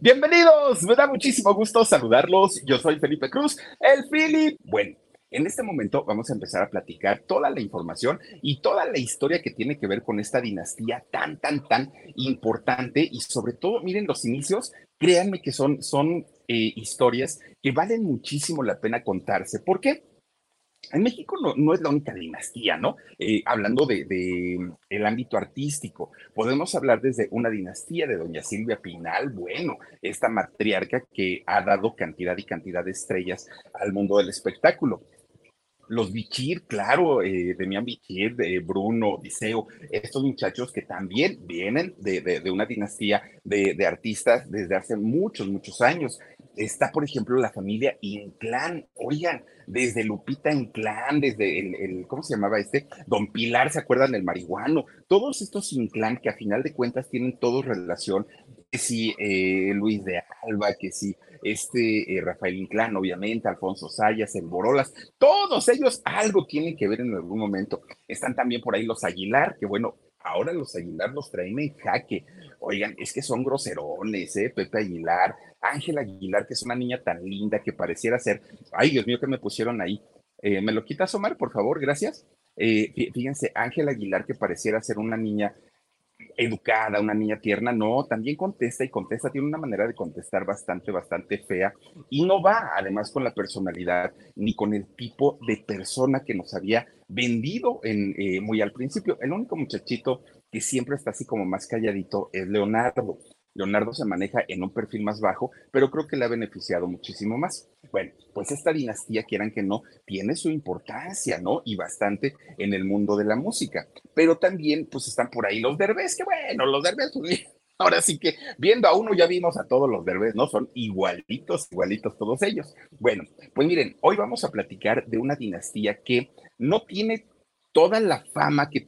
Bienvenidos, me da muchísimo gusto saludarlos. Yo soy Felipe Cruz, el Philip. Bueno, en este momento vamos a empezar a platicar toda la información y toda la historia que tiene que ver con esta dinastía tan, tan, tan importante y sobre todo, miren los inicios, créanme que son, son eh, historias que valen muchísimo la pena contarse. ¿Por qué? En México no, es la única dinastía, ¿no? Eh, hablando de, el ámbito artístico, podemos hablar desde una dinastía de doña Silvia Pinal, bueno, esta matriarca que ha dado cantidad y cantidad de estrellas al mundo del espectáculo. Los Bichir, claro, eh, Demian Bichir, de Bruno, Diceo, estos muchachos que también vienen de, una dinastía de, de, artistas desde hace muchos, muchos años. Está, por ejemplo, la familia Inclán. Oigan, desde Lupita Inclán, desde el, ¿cómo se llamaba este? Don Pilar, ¿se acuerdan del marihuano? Todos estos Inclán que a final de cuentas tienen todos relación, que si eh, Luis de Alba, que si este eh, Rafael Inclán, obviamente, Alfonso Sayas, el Borolas, todos ellos algo tienen que ver en algún momento. Están también por ahí los Aguilar, que bueno, ahora los Aguilar los traen en jaque. Oigan, es que son groserones, ¿eh? Pepe Aguilar, Ángela Aguilar, que es una niña tan linda que pareciera ser, ay Dios mío, que me pusieron ahí. Eh, ¿Me lo quitas, Omar, por favor? Gracias. Eh, fíjense, Ángela Aguilar, que pareciera ser una niña educada, una niña tierna, no, también contesta y contesta, tiene una manera de contestar bastante, bastante fea y no va además con la personalidad ni con el tipo de persona que nos había vendido en, eh, muy al principio. El único muchachito que siempre está así como más calladito es Leonardo. Leonardo se maneja en un perfil más bajo, pero creo que le ha beneficiado muchísimo más. Bueno, pues esta dinastía, quieran que no, tiene su importancia, ¿no? Y bastante en el mundo de la música. Pero también, pues están por ahí los derbés, que bueno, los derbés, pues, ahora sí que viendo a uno ya vimos a todos los derbés, ¿no? Son igualitos, igualitos todos ellos. Bueno, pues miren, hoy vamos a platicar de una dinastía que no tiene toda la fama que,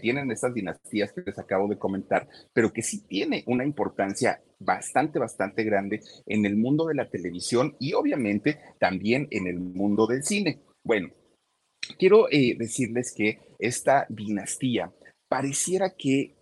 tienen estas dinastías que les acabo de comentar, pero que sí tiene una importancia bastante, bastante grande en el mundo de la televisión y obviamente también en el mundo del cine. Bueno, quiero eh, decirles que esta dinastía pareciera que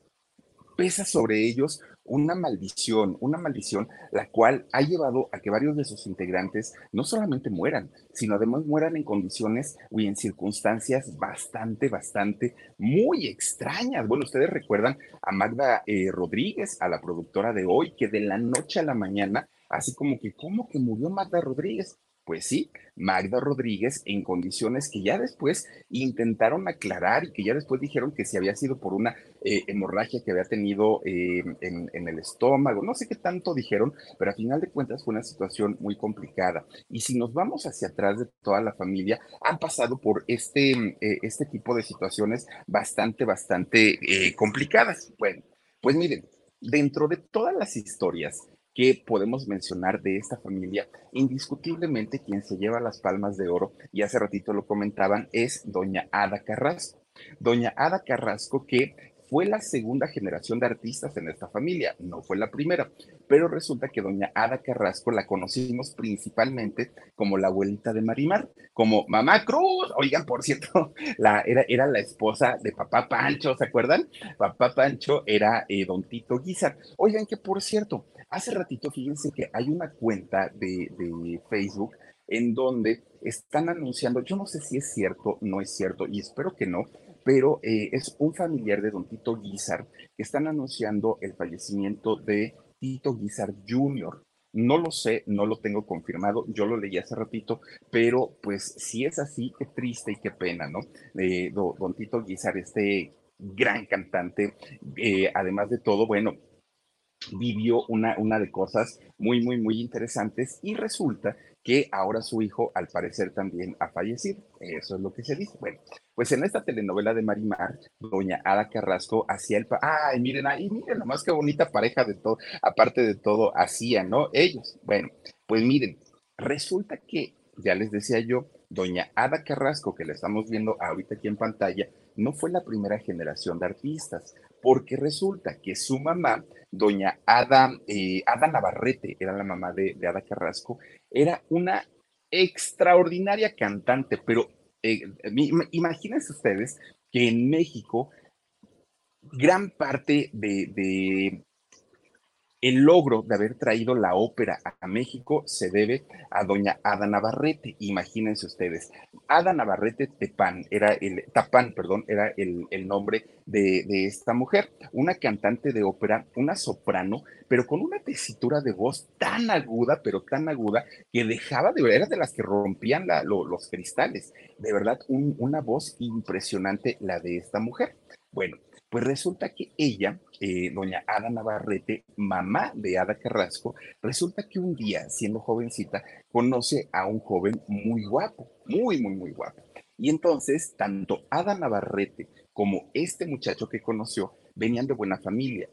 pesa sobre ellos una maldición, una maldición la cual ha llevado a que varios de sus integrantes no solamente mueran, sino además mueran en condiciones y en circunstancias bastante, bastante, muy extrañas. Bueno, ustedes recuerdan a Magda eh, Rodríguez, a la productora de hoy, que de la noche a la mañana, así como que, ¿cómo que murió Magda Rodríguez? Pues sí, Magda Rodríguez en condiciones que ya después intentaron aclarar y que ya después dijeron que si había sido por una eh, hemorragia que había tenido eh, en, el estómago, no sé qué tanto dijeron, pero a final de cuentas fue una situación muy complicada. Y si nos vamos hacia atrás de toda la familia, han pasado por este, eh, este tipo de situaciones bastante, bastante complicadas. Bueno, pues miren, dentro de todas las historias que podemos mencionar de esta familia, indiscutiblemente quien se lleva las palmas de oro, y hace ratito lo comentaban, es doña Ada Carrasco. Doña Ada Carrasco que fue la segunda generación de artistas en esta familia, no fue la primera, pero resulta que doña Ada Carrasco la conocimos principalmente como la abuelita de Marimar, como Mamá Cruz, oigan, por cierto, era, era la esposa de Papá Pancho, ¿se acuerdan? Papá Pancho era eh, don Tito Guizar. Oigan que, por cierto, Hace ratito, fíjense que hay una cuenta de, Facebook en donde están anunciando, yo no sé si es cierto, no es cierto, y espero que no, pero eh, es un familiar de don Tito Guizar que están anunciando el fallecimiento de Tito Guizar Jr. No lo sé, no lo tengo confirmado, yo lo leí hace ratito, pero pues si es así, qué triste y qué pena, ¿no? Eh, don Tito Guizar, este gran cantante, eh, además de todo, bueno, vivió una, una de cosas muy, muy, muy interesantes y resulta que ahora su hijo al parecer también ha fallecido. Eso es lo que se dice. Bueno, pues en esta telenovela de Marimar, doña Ada Carrasco hacía el... Ay, miren ahí, miren nomás qué bonita pareja de todo, aparte de todo, hacían, ¿no? Ellos. Bueno, pues miren, resulta que, ya les decía yo, doña Ada Carrasco, que la estamos viendo ahorita aquí en pantalla, no fue la primera generación de artistas, porque resulta que su mamá doña Ada, eh, Ada Navarrete, era la mamá de, Ada Carrasco, era una extraordinaria cantante, pero eh, imagínense ustedes que en México gran parte de, El logro de haber traído la ópera a México se debe a doña Ada Navarrete. Imagínense ustedes, Ada Navarrete Tepán era el Tapán, perdón, era el, nombre de, esta mujer, una cantante de ópera, una soprano, pero con una tesitura de voz tan aguda, pero tan aguda que dejaba de ver, era de las que rompían los cristales. De verdad, una voz impresionante la de esta mujer. Bueno, pues resulta que ella, eh, doña Ada Navarrete, mamá de Ada Carrasco, resulta que un día, siendo jovencita, conoce a un joven muy guapo, muy, muy, muy guapo. Y entonces, tanto Ada Navarrete como este muchacho que conoció venían de buena familia.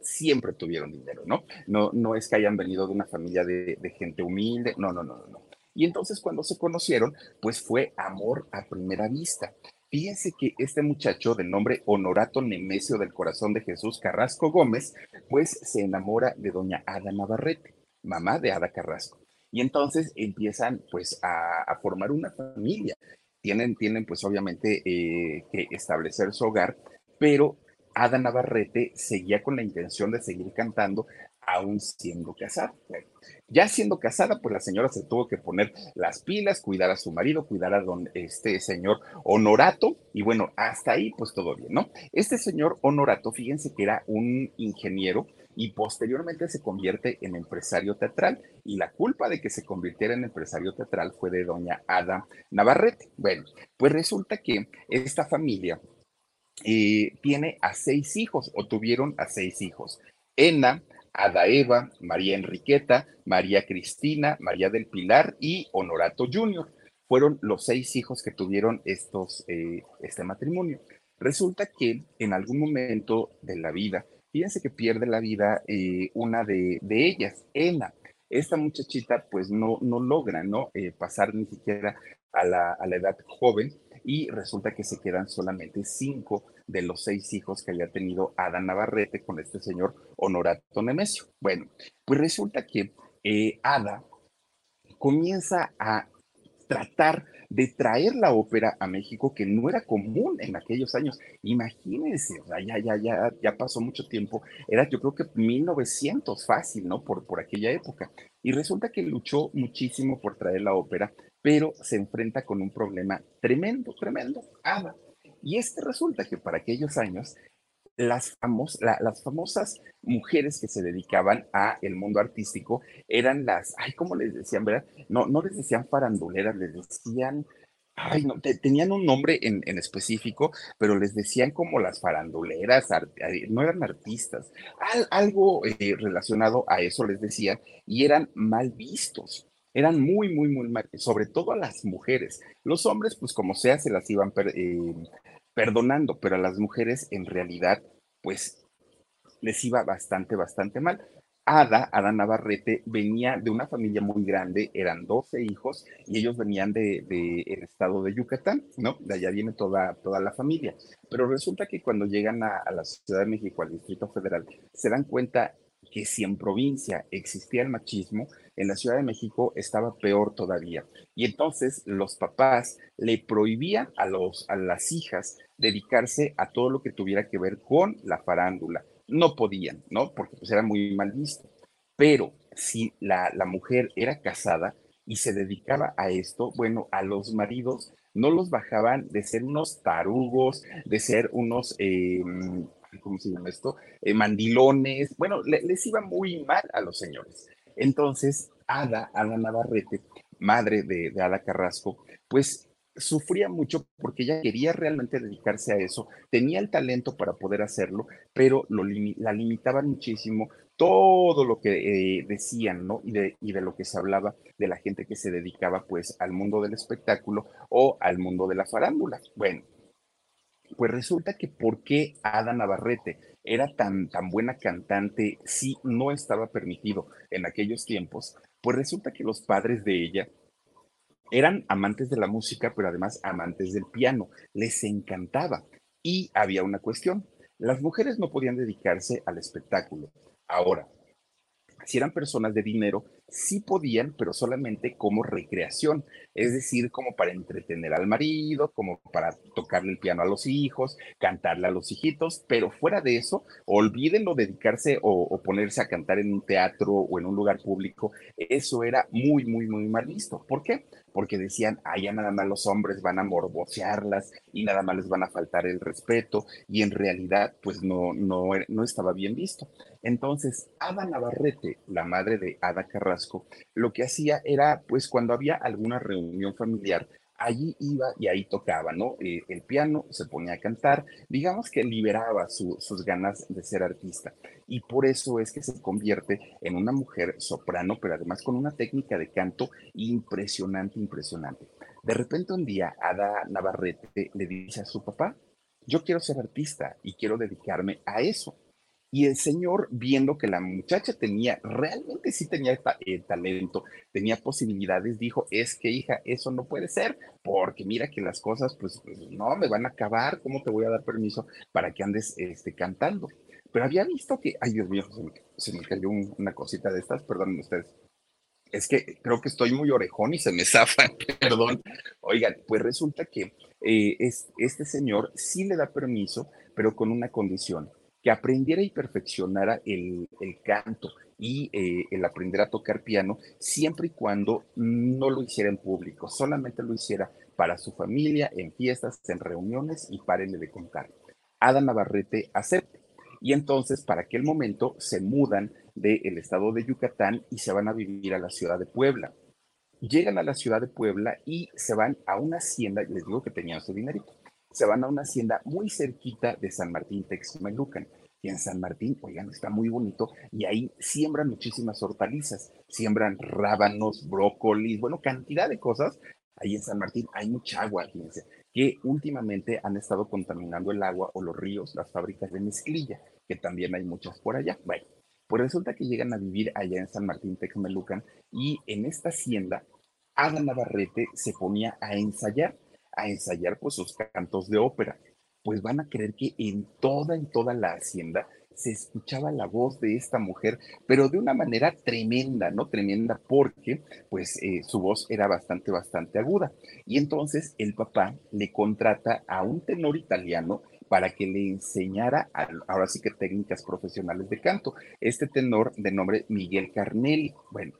siempre tuvieron dinero, ¿no? ¿no? No es que hayan venido de una familia de, de gente humilde, no, no, no, no. Y entonces cuando se conocieron, pues fue amor a primera vista. Fíjense que este muchacho de nombre Honorato Nemesio del Corazón de Jesús Carrasco Gómez, pues se enamora de doña Ada Navarrete, mamá de Ada Carrasco. Y entonces empiezan pues a, formar una familia. Tienen, tienen pues obviamente eh, que establecer su hogar, pero Ada Navarrete seguía con la intención de seguir cantando aún siendo casada. Ya siendo casada, pues la señora se tuvo que poner las pilas, cuidar a su marido, cuidar a don este señor Honorato, y bueno, hasta ahí pues todo bien, ¿no? Este señor Honorato, fíjense que era un ingeniero y posteriormente se convierte en empresario teatral, y la culpa de que se convirtiera en empresario teatral fue de doña Ada Navarrete. Bueno, pues resulta que esta familia eh, tiene a seis hijos, o tuvieron a seis hijos. Ena, Ada Eva, María Enriqueta, María Cristina, María del Pilar y Honorato Jr. Fueron los seis hijos que tuvieron estos, eh, este matrimonio. Resulta que en algún momento de la vida, fíjense que pierde la vida eh, una de, ellas, Ena. Esta muchachita pues no, no logra ¿no? Eh, pasar ni siquiera a la, a la edad joven y resulta que se quedan solamente cinco de los seis hijos que había tenido Ada Navarrete con este señor Honorato Nemesio. Bueno, pues resulta que eh, Ada comienza a tratar de traer la ópera a México, que no era común en aquellos años. Imagínense, ya, ya, ya, ya pasó mucho tiempo. Era yo creo que 1900 fácil, ¿no? Por, por aquella época. Y resulta que luchó muchísimo por traer la ópera, pero se enfrenta con un problema tremendo, tremendo. Ada y es que resulta que para aquellos años, las, famosas mujeres que se dedicaban a el mundo artístico eran las, ay, ¿cómo les decían, verdad? No, no les decían faranduleras, les decían, ay, no, tenían un nombre en, específico, pero les decían como las faranduleras, no eran artistas, algo eh, relacionado a eso les decían, y eran mal vistos eran muy, muy, muy mal, sobre todo a las mujeres. Los hombres, pues como sea, se las iban eh, perdonando, pero a las mujeres en realidad, pues les iba bastante, bastante mal. Ada, Ada Navarrete, venía de una familia muy grande, eran 12 hijos y ellos venían del de, estado de Yucatán, ¿no? De allá viene toda, toda la familia. Pero resulta que cuando llegan a, a la Ciudad de México, al Distrito Federal, se dan cuenta que si en provincia existía el machismo, en la Ciudad de México estaba peor todavía. Y entonces los papás le prohibían a, los, a las hijas dedicarse a todo lo que tuviera que ver con la farándula. No podían, ¿no? Porque pues era muy mal visto. Pero si la, la mujer era casada y se dedicaba a esto, bueno, a los maridos no los bajaban de ser unos tarugos, de ser unos, em, ¿cómo se llama esto? Eh, mandilones. Bueno, les iba muy mal a los señores. Entonces, Ada, Ada Navarrete, madre de, Ada Carrasco, pues sufría mucho porque ella quería realmente dedicarse a eso, tenía el talento para poder hacerlo, pero la limitaban muchísimo todo lo que eh, decían, ¿no? Y de, y de lo que se hablaba de la gente que se dedicaba pues al mundo del espectáculo o al mundo de la farándula. Bueno, pues resulta que por qué Ada Navarrete era tan, tan buena cantante si no estaba permitido en aquellos tiempos, pues resulta que los padres de ella eran amantes de la música, pero además amantes del piano, les encantaba. Y había una cuestión, las mujeres no podían dedicarse al espectáculo. Ahora, si eran personas de dinero, sí podían, pero solamente como recreación, es decir, como para entretener al marido, como para tocarle el piano a los hijos, cantarle a los hijitos, pero fuera de eso, olvídenlo dedicarse o, o ponerse a cantar en un teatro o en un lugar público, eso era muy, muy, muy mal visto. ¿Por qué? Porque decían, allá nada más los hombres van a morbocearlas y nada más les van a faltar el respeto, y en realidad, pues no, no, no estaba bien visto. Entonces, Ada Navarrete, la madre de Ada Carrasco, lo que hacía era, pues cuando había alguna reunión familiar, allí iba y ahí tocaba, ¿no? Eh, el piano, se ponía a cantar, digamos que liberaba sus ganas de ser artista. Y por eso es que se convierte en una mujer soprano, pero además con una técnica de canto impresionante, impresionante. De repente un día, Ada Navarrete le dice a su papá, yo quiero ser artista y quiero dedicarme a eso. Y el señor, viendo que la muchacha tenía, realmente sí tenía eh, talento, tenía posibilidades, dijo, es que hija, eso no puede ser, porque mira que las cosas, pues, pues, no, me van a acabar, ¿cómo te voy a dar permiso para que andes este, cantando? Pero había visto que, ay Dios mío, se me, cayó una cosita de estas, perdonen ustedes. Es que creo que estoy muy orejón y se me zafa, perdón. Oigan, pues resulta que eh, es, este señor sí le da permiso, pero con una condición que aprendiera y perfeccionara el, canto y eh, el aprender a tocar piano siempre y cuando no lo hiciera en público, solamente lo hiciera para su familia, en fiestas, en reuniones y párenle de contar. Ada Navarrete acepta. Y entonces, para aquel momento, se mudan del estado de Yucatán y se van a vivir a la ciudad de Puebla. Llegan a la ciudad de Puebla y se van a una hacienda, les digo que tenían su dinerito, se van a una hacienda muy cerquita de San Martín Texmelucan. Y en San Martín, oigan, está muy bonito y ahí siembran muchísimas hortalizas, siembran rábanos, brócolis, bueno, cantidad de cosas. Ahí en San Martín hay mucha agua, fíjense, que últimamente han estado contaminando el agua o los ríos, las fábricas de mezclilla, que también hay muchas por allá. Bueno, pues resulta que llegan a vivir allá en San Martín Texmelucan y en esta hacienda, Ada Navarrete se ponía a ensayar a ensayar pues sus cantos de ópera. Pues van a creer que en toda, en toda la hacienda se escuchaba la voz de esta mujer, pero de una manera tremenda, ¿no? Tremenda porque pues eh, su voz era bastante, bastante aguda. Y entonces el papá le contrata a un tenor italiano para que le enseñara, ahora sí que técnicas profesionales de canto. Este tenor de nombre Miguel Carnelli. Bueno,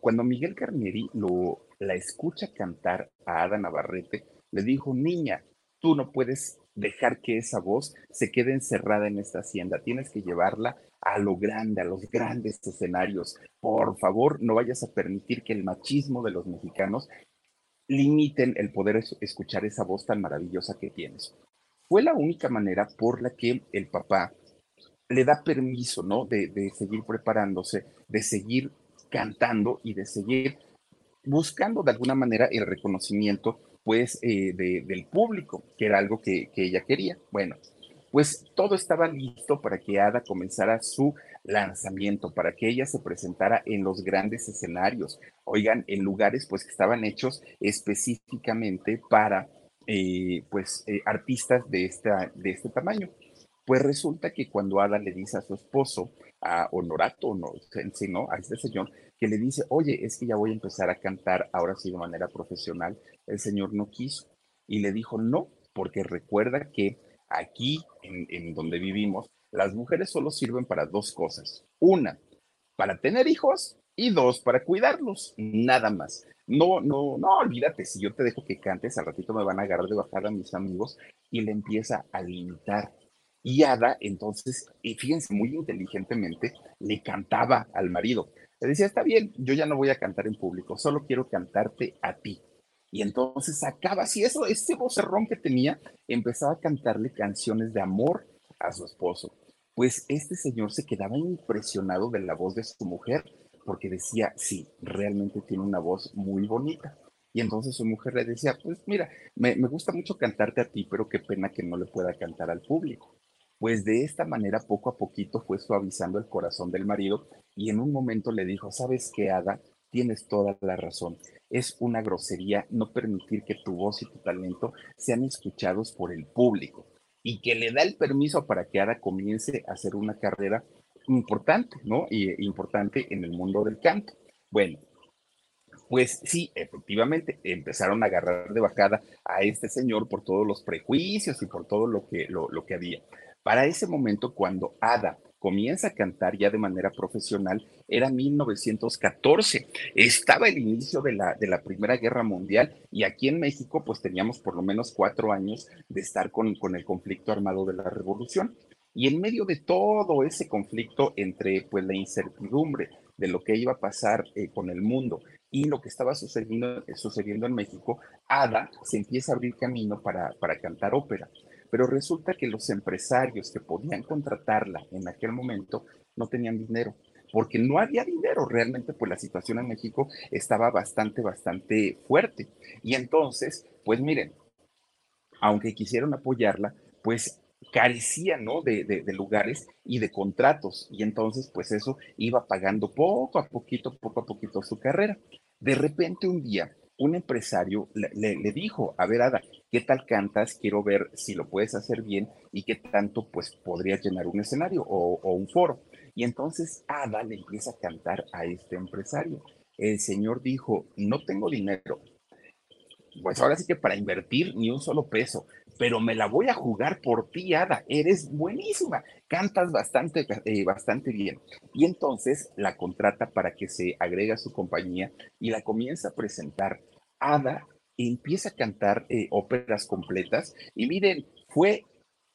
cuando Miguel Carnelli lo, la escucha cantar a Ada Navarrete, le dijo, niña, tú no puedes dejar que esa voz se quede encerrada en esta hacienda, tienes que llevarla a lo grande, a los grandes escenarios. Por favor, no vayas a permitir que el machismo de los mexicanos limiten el poder escuchar esa voz tan maravillosa que tienes. Fue la única manera por la que el papá le da permiso, ¿no? De, de seguir preparándose, de seguir cantando y de seguir buscando de alguna manera el reconocimiento pues eh, del público, que era algo que, ella quería. Bueno, pues todo estaba listo para que Ada comenzara su lanzamiento, para que ella se presentara en los grandes escenarios, oigan, en lugares pues que estaban hechos específicamente para eh, pues eh, artistas de, esta, de este tamaño. Pues resulta que cuando Ada le dice a su esposo, a Honorato, no, ¿no? a este señor, que le dice, oye, es que ya voy a empezar a cantar ahora sí de manera profesional, el señor no quiso y le dijo no, porque recuerda que aquí en, donde vivimos, las mujeres solo sirven para dos cosas. Una, para tener hijos y dos, para cuidarlos, nada más. No, no, no, olvídate, si yo te dejo que cantes, al ratito me van a agarrar de bajada mis amigos y le empieza a limitar. Y Ada, entonces, fíjense, muy inteligentemente, le cantaba al marido. Le decía, está bien, yo ya no voy a cantar en público, solo quiero cantarte a ti. Y entonces sacaba así eso, ese vocerrón que tenía, empezaba a cantarle canciones de amor a su esposo. Pues este señor se quedaba impresionado de la voz de su mujer, porque decía, sí, realmente tiene una voz muy bonita. Y entonces su mujer le decía, pues mira, me, me, gusta mucho cantarte a ti, pero qué pena que no le pueda cantar al público. Pues de esta manera, poco a poquito, fue suavizando el corazón del marido y en un momento le dijo, ¿sabes qué, Ada? Tienes toda la razón es una grosería no permitir que tu voz y tu talento sean escuchados por el público y que le da el permiso para que Ada comience a hacer una carrera importante, ¿no? Y importante en el mundo del canto. Bueno, pues sí, efectivamente, empezaron a agarrar de bajada a este señor por todos los prejuicios y por todo lo que, lo, que había. Para ese momento, cuando Ada comienza a cantar ya de manera profesional, era 1914. Estaba el inicio de la, de la Primera Guerra Mundial y aquí en México pues teníamos por lo menos cuatro años de estar con, con el conflicto armado de la Revolución. Y en medio de todo ese conflicto entre pues la incertidumbre de lo que iba a pasar eh, con el mundo y lo que estaba sucediendo, eh, sucediendo en México, Ada se empieza a abrir camino para, para cantar ópera. Pero resulta que los empresarios que podían contratarla en aquel momento no tenían dinero, porque no había dinero. Realmente, pues la situación en México estaba bastante, bastante fuerte. Y entonces, pues miren, aunque quisieron apoyarla, pues carecía, ¿no? De, de, lugares y de contratos. Y entonces, pues eso iba pagando poco a poquito, poco a poquito su carrera. De repente un día, un empresario le, le, dijo, a ver, Ada, ¿qué tal cantas? Quiero ver si lo puedes hacer bien y qué tanto, pues, llenar un escenario o, un foro. Y entonces Ada le empieza a cantar a este empresario. El señor dijo, no tengo dinero, pues ahora sí que para invertir ni un solo peso, pero me la voy a jugar por ti, Ada. Eres buenísima, cantas bastante, eh, bastante bien. Y entonces la contrata para que se agregue a su compañía y la comienza a presentar. Ada empieza a cantar eh, óperas completas y miren, fue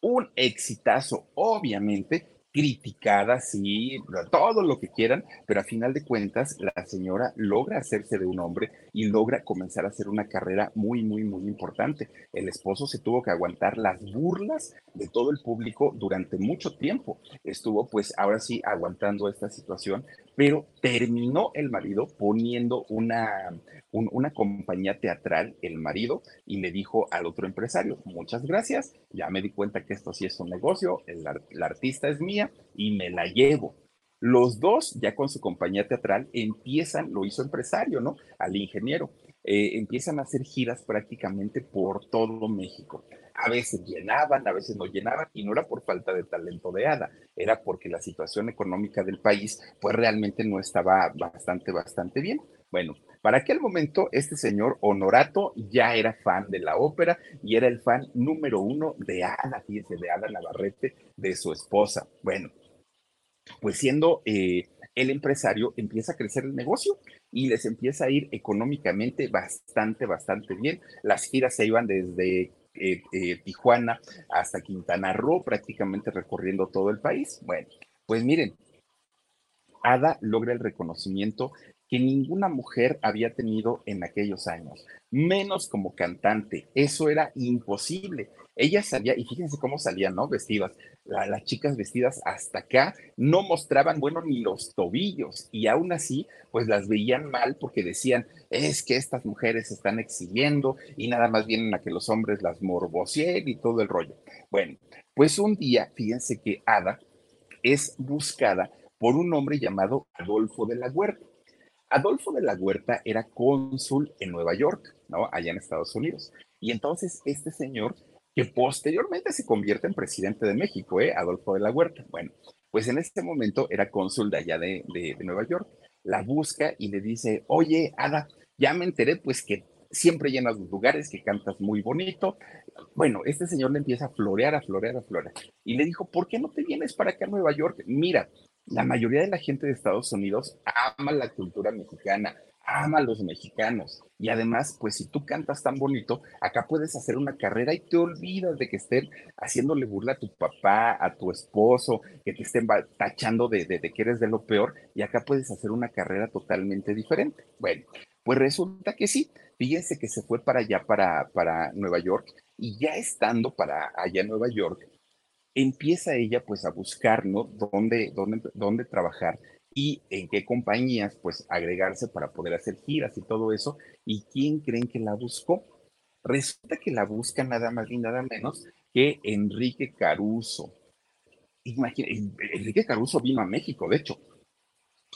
un exitazo, obviamente, criticada, sí, todo lo que quieran, pero a final de cuentas la señora logra hacerse de un hombre y logra comenzar a hacer una carrera muy, muy, muy importante. El esposo se tuvo que aguantar las burlas de todo el público durante mucho tiempo. Estuvo pues ahora sí aguantando esta situación, pero terminó el marido poniendo una, una compañía teatral, el marido, y le dijo al otro empresario, muchas gracias, ya me di cuenta que esto sí es un negocio, el, la artista es mía y me la llevo. Los dos, ya con su compañía teatral, empiezan, lo hizo empresario, ¿no? Al ingeniero, eh, empiezan a hacer giras prácticamente por todo México. A veces llenaban, a veces no llenaban, y no era por falta de talento de Ada, era porque la situación económica del país, pues realmente no estaba bastante, bastante bien. Bueno, para aquel momento, este señor Honorato ya era fan de la ópera y era el fan número uno de Ada, fíjense, de Ada Navarrete, de su esposa. Bueno, pues siendo eh, el empresario, empieza a crecer el negocio y les empieza a ir económicamente bastante, bastante bien. Las giras se iban desde eh, eh, Tijuana hasta Quintana Roo, prácticamente recorriendo todo el país. Bueno, pues miren, Ada logra el reconocimiento que ninguna mujer había tenido en aquellos años, menos como cantante. Eso era imposible. Ella salía, y fíjense cómo salían, ¿no? Vestidas. Las chicas vestidas hasta acá no mostraban, bueno, ni los tobillos, y aún así, pues las veían mal porque decían, es que estas mujeres están exhibiendo y nada más vienen a que los hombres las morboseen y todo el rollo. Bueno, pues un día, fíjense que Ada es buscada por un hombre llamado Adolfo de la Huerta. Adolfo de la Huerta era cónsul en Nueva York, ¿no? Allá en Estados Unidos. Y entonces este señor, que posteriormente se convierte en presidente de México, ¿eh? Adolfo de la Huerta. Bueno, pues en este momento era cónsul de allá de, de, de Nueva York. La busca y le dice, oye, Ada, ya me enteré pues que siempre llenas los lugares, que cantas muy bonito. Bueno, este señor le empieza a florear, a florear, a florear. Y le dijo, ¿por qué no te vienes para acá a Nueva York? Mira, la mayoría de la gente de Estados Unidos ama la cultura mexicana, ama a los mexicanos. Y además, pues si tú cantas tan bonito, acá puedes hacer una carrera y te olvidas de que estén haciéndole burla a tu papá, a tu esposo, que te estén tachando de, de, que eres de lo peor, y acá puedes hacer una carrera totalmente diferente. Bueno, pues resulta que sí. Fíjense que se fue para allá, para, para Nueva York, y ya estando para allá en Nueva York, empieza ella pues a buscar, ¿no? Dónde, dónde, dónde trabajar y en qué compañías pues agregarse para poder hacer giras y todo eso. ¿Y quién creen que la buscó? Resulta que la busca nada más ni nada menos que Enrique Caruso. Imagínense, Enrique Caruso vino a México, de hecho,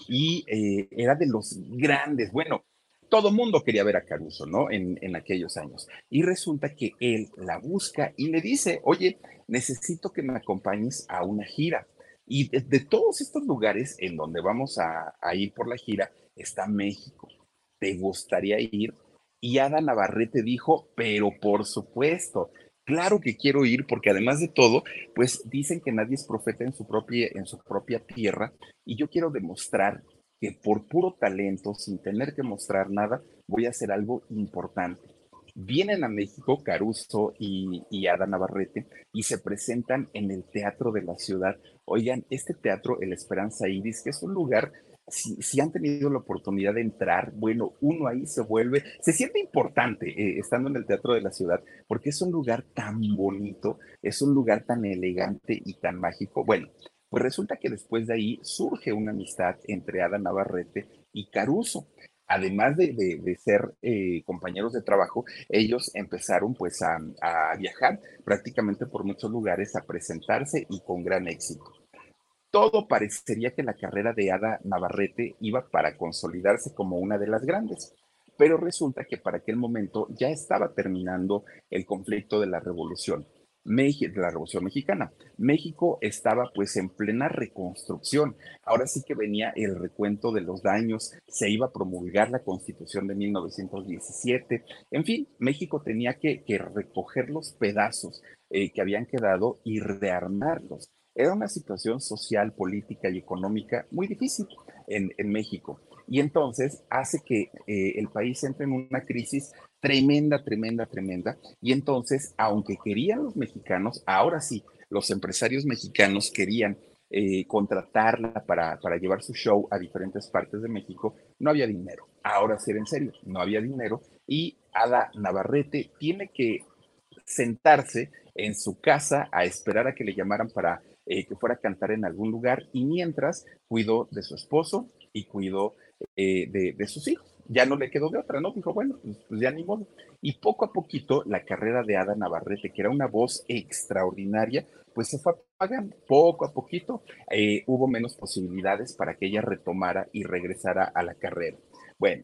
y eh, era de los grandes, bueno, todo mundo quería ver a Caruso, ¿no? En, en, aquellos años. Y resulta que él la busca y le dice, oye, necesito que me acompañes a una gira. Y de, todos estos lugares en donde vamos a, a ir por la gira está México. ¿Te gustaría ir? Y Ada Navarrete dijo, pero por supuesto, claro que quiero ir porque además de todo, pues dicen que nadie es profeta en su propia, en su propia tierra y yo quiero demostrar que por puro talento, sin tener que mostrar nada, voy a hacer algo importante. Vienen a México Caruso y, y Ada Navarrete y se presentan en el Teatro de la Ciudad. Oigan, este teatro, el Esperanza Iris, que es un lugar si, han tenido la oportunidad de entrar, bueno, uno ahí se vuelve, se siente importante eh, estando en el Teatro de la Ciudad, porque es un lugar tan bonito, es un lugar tan elegante y tan mágico. Bueno, pues resulta que después de ahí surge una amistad entre Ada Navarrete y Caruso. Además de, ser eh, compañeros de trabajo, ellos empezaron pues a viajar prácticamente por muchos lugares, a presentarse y con gran éxito todo parecería que la carrera de Ada Navarrete iba para consolidarse como una de las grandes, pero resulta que para aquel momento ya estaba terminando el conflicto de la revolución. De la Revolución Mexicana. México estaba pues en plena reconstrucción. Ahora sí que venía el recuento de los daños, se iba a promulgar la Constitución de 1917. En fin, México tenía que, recoger los pedazos eh, que habían quedado y rearmarlos. Era una situación social, política y económica muy difícil en, México. Y entonces hace que eh, el país entre en una crisis tremenda, tremenda, tremenda. Y entonces, aunque querían los mexicanos, ahora sí, los empresarios mexicanos querían eh, contratarla para, para, llevar su show a diferentes partes de México, no había dinero. Ahora sí, en serio, no había dinero. Y Ada Navarrete tiene que sentarse en su casa a esperar a que le llamaran para eh, que fuera a cantar en algún lugar y mientras cuidó de su esposo y cuidó eh, de, sus hijos. Ya no le quedó de otra, ¿no? Dijo, bueno, pues, pues, ya ni modo. Y poco a poquito la carrera de Ada Navarrete, que era una voz extraordinaria, pues se fue apagando poco a poquito. Eh, hubo menos posibilidades para que ella retomara y regresara a la carrera. Bueno,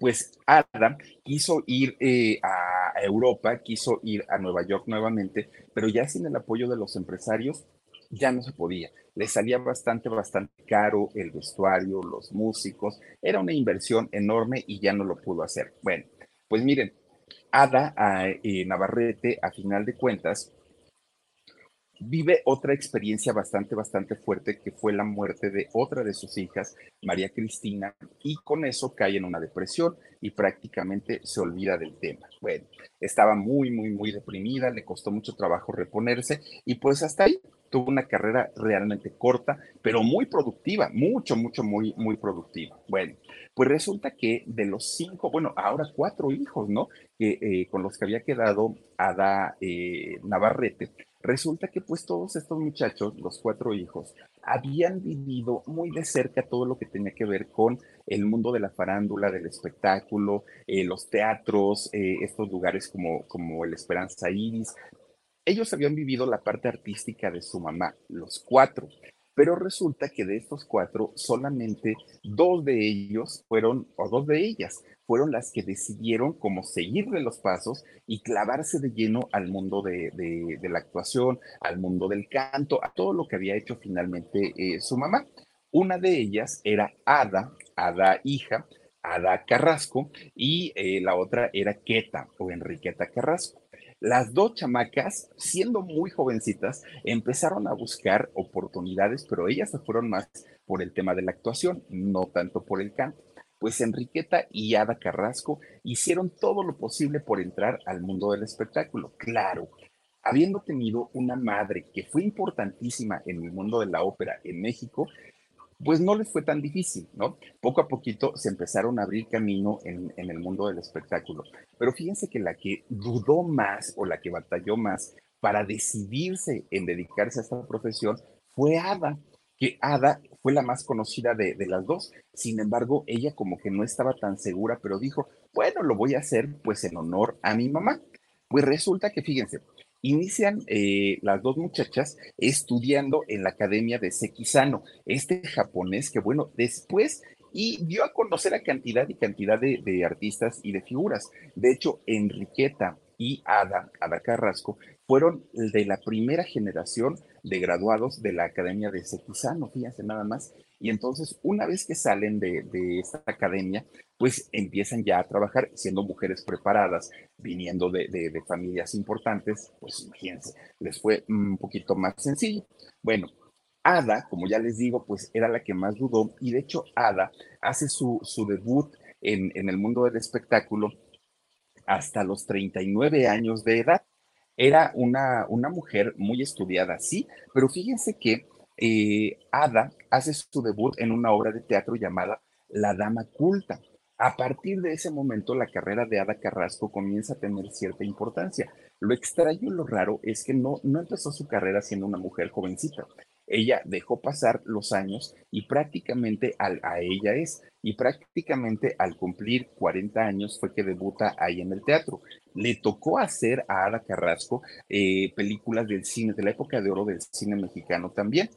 pues Adam quiso ir eh, a Europa, quiso ir a Nueva York nuevamente, pero ya sin el apoyo de los empresarios ya no se podía. Le salía bastante, bastante caro el vestuario, los músicos, era una inversión enorme y ya no lo pudo hacer. Bueno, pues miren, Ada eh, Navarrete, a final de cuentas, vive otra experiencia bastante, bastante fuerte que fue la muerte de otra de sus hijas, María Cristina, y con eso cae en una depresión y prácticamente se olvida del tema. Bueno, estaba muy, muy, muy deprimida, le costó mucho trabajo reponerse y pues hasta ahí tuvo una carrera realmente corta, pero muy productiva, mucho, mucho, muy, muy productiva. Bueno, pues resulta que de los cinco, bueno, ahora cuatro hijos, ¿no? Que, eh, con los que había quedado Ada eh, Navarrete, Resulta que pues todos estos muchachos, los cuatro hijos, habían vivido muy de cerca todo lo que tenía que ver con el mundo de la farándula, del espectáculo, eh, los teatros, eh, estos lugares como, como el Esperanza Iris. Ellos habían vivido la parte artística de su mamá, los cuatro. Pero resulta que de estos cuatro, solamente dos de ellos fueron, o dos de ellas, fueron las que decidieron como seguirle los pasos y clavarse de lleno al mundo de, la actuación, al mundo del canto, a todo lo que había hecho finalmente eh, su mamá. Una de ellas era Ada, Ada hija, Ada Carrasco, y eh, la otra era Queta o Enriqueta Carrasco. Las dos chamacas, siendo muy jovencitas, empezaron a buscar oportunidades, pero ellas se fueron más por el tema de la actuación, no tanto por el canto. Pues Enriqueta y Ada Carrasco hicieron todo lo posible por entrar al mundo del espectáculo. Claro, habiendo tenido una madre que fue importantísima en el mundo de la ópera en México, pues no les fue tan difícil, ¿no? Poco a poquito se empezaron a abrir camino en, el mundo del espectáculo. Pero fíjense que la que dudó más o la que batalló más para decidirse en dedicarse a esta profesión fue Ada, que Ada fue la más conocida de, de, las dos. Sin embargo, ella como que no estaba tan segura, pero dijo, bueno, lo voy a hacer pues en honor a mi mamá. Pues resulta que, fíjense, Inician eh, las dos muchachas estudiando en la Academia de Sekisano, este japonés que, bueno, después y dio a conocer a cantidad y cantidad de, artistas y de figuras. De hecho, Enriqueta y Ada, Ada Carrasco, fueron de la primera generación de graduados de la Academia de Sequizano, fíjense nada más. Y entonces, una vez que salen de, esta academia, pues empiezan ya a trabajar siendo mujeres preparadas, viniendo de, de, familias importantes, pues imagínense, les fue un poquito más sencillo. Bueno, Ada, como ya les digo, pues era la que más dudó y de hecho Ada hace su, su debut en, en, el mundo del espectáculo hasta los 39 años de edad. Era una, una mujer muy estudiada, sí, pero fíjense que eh, Ada hace su debut en una obra de teatro llamada La Dama Culta. A partir de ese momento, la carrera de Ada Carrasco comienza a tener cierta importancia. Lo extraño y lo raro es que no, no empezó su carrera siendo una mujer jovencita. Ella dejó pasar los años y prácticamente al, a ella es, y prácticamente al cumplir 40 años fue que debuta ahí en el teatro. Le tocó hacer a Ada Carrasco eh, películas del cine, de la época de oro del cine mexicano también.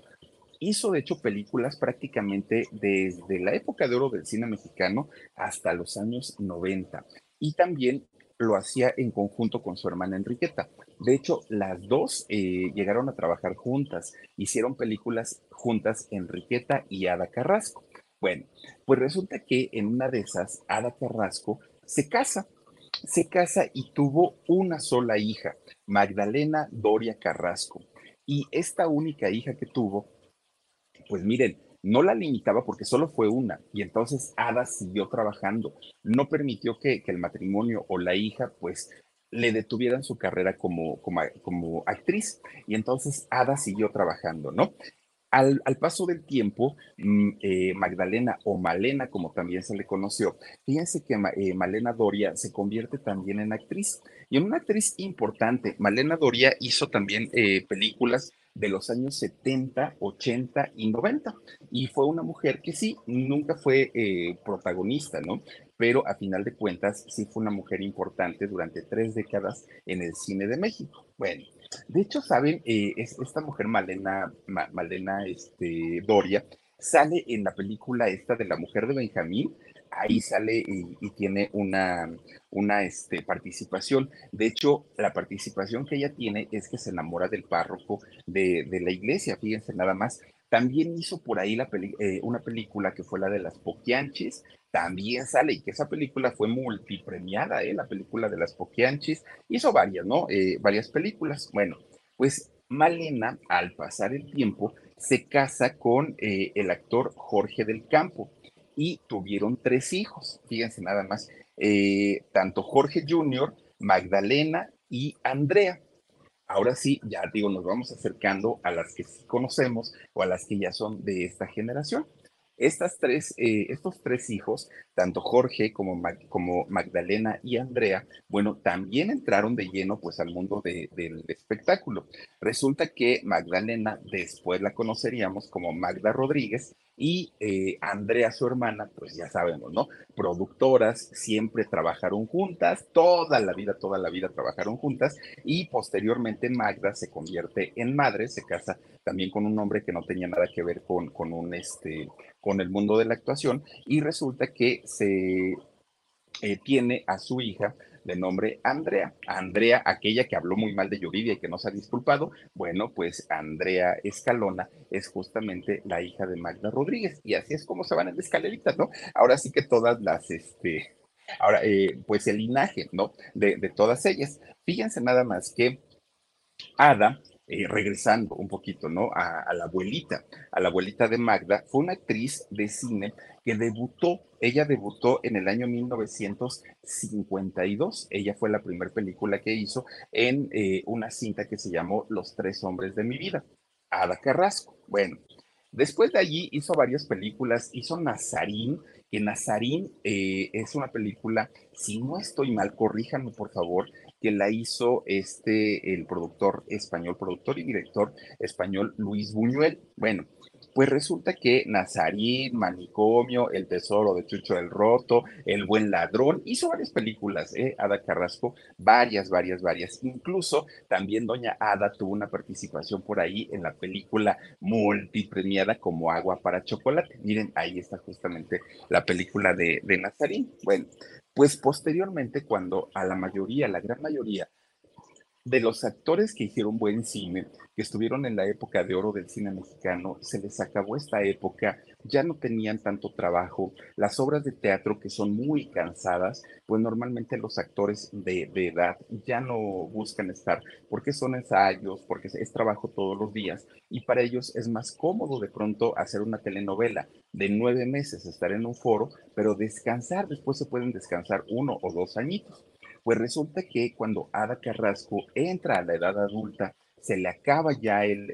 Hizo de hecho películas prácticamente desde la época de oro del cine mexicano hasta los años 90. Y también lo hacía en conjunto con su hermana Enriqueta. De hecho, las dos eh, llegaron a trabajar juntas, hicieron películas juntas Enriqueta y Ada Carrasco. Bueno, pues resulta que en una de esas, Ada Carrasco se casa, se casa y tuvo una sola hija, Magdalena Doria Carrasco. Y esta única hija que tuvo, pues miren, no la limitaba porque solo fue una y entonces Ada siguió trabajando. No permitió que, el matrimonio o la hija pues le detuvieran su carrera como, como, actriz y entonces Ada siguió trabajando, ¿no? Al, paso del tiempo, mm, eh, Magdalena o Malena, como también se le conoció, fíjense que eh, Malena Doria se convierte también en actriz y en una actriz importante. Malena Doria hizo también eh, películas de los años 70, 80 y 90. Y fue una mujer que sí, nunca fue eh, protagonista, ¿no? Pero a final de cuentas sí fue una mujer importante durante tres décadas en el cine de México. Bueno, de hecho, ¿saben? Eh, es, esta mujer, Malena, Malena este, Doria, sale en la película esta de la mujer de Benjamín, ahí sale y, tiene una, una este, participación. De hecho, la participación que ella tiene es que se enamora del párroco de, la iglesia, fíjense nada más. También hizo por ahí la eh, una película que fue la de las Poquianchis, también sale y que esa película fue multipremiada, ¿eh? la película de las Poquianchis, hizo varias, ¿no? Eh, varias películas. Bueno, pues Malena, al pasar el tiempo, se casa con eh, el actor Jorge del Campo y tuvieron tres hijos, fíjense nada más, eh, tanto Jorge Jr., Magdalena y Andrea. Ahora sí, ya digo, nos vamos acercando a las que sí conocemos o a las que ya son de esta generación. Estas tres, eh, estos tres hijos, tanto Jorge como, como Magdalena y Andrea, bueno, también entraron de lleno pues al mundo del espectáculo. Resulta que Magdalena después la conoceríamos como Magda Rodríguez y eh, Andrea, su hermana, pues ya sabemos, ¿no? Productoras, siempre trabajaron juntas, toda la vida, toda la vida trabajaron juntas y posteriormente Magda se convierte en madre, se casa también con un hombre que no tenía nada que ver con, con un, este, con el mundo de la actuación y resulta que se eh, tiene a su hija de nombre Andrea. Andrea, aquella que habló muy mal de Yuridia y que no se ha disculpado, bueno, pues Andrea Escalona es justamente la hija de Magda Rodríguez y así es como se van en escaleritas, ¿no? Ahora sí que todas las, este, ahora, eh, pues el linaje, ¿no? De, de todas ellas. Fíjense nada más que Ada eh, regresando un poquito, ¿no? A, la abuelita, a la abuelita de Magda, fue una actriz de cine que debutó, ella debutó en el año 1952, ella fue la primera película que hizo en eh, una cinta que se llamó Los tres hombres de mi vida, Ada Carrasco. Bueno, después de allí hizo varias películas, hizo Nazarín, que Nazarín eh, es una película, si no estoy mal, corríjanme por favor, que la hizo este, el productor español, productor y director español Luis Buñuel. Bueno, pues resulta que Nazarín, Manicomio, El Tesoro de Chucho del Roto, El Buen Ladrón, hizo varias películas, ¿eh? Ada Carrasco, varias, varias, varias. Incluso también Doña Ada tuvo una participación por ahí en la película multipremiada como Agua para Chocolate. Miren, ahí está justamente la película de, de Nazarín. Bueno, pues posteriormente, cuando a la mayoría, la gran mayoría de los actores que hicieron buen cine, que estuvieron en la época de oro del cine mexicano, se les acabó esta época, ya no tenían tanto trabajo, las obras de teatro que son muy cansadas, pues normalmente los actores de, de edad ya no buscan estar porque son ensayos, porque es trabajo todos los días y para ellos es más cómodo de pronto hacer una telenovela de nueve meses, estar en un foro, pero descansar, después se pueden descansar uno o dos añitos. Pues resulta que cuando Ada Carrasco entra a la edad adulta, se le acaba ya el,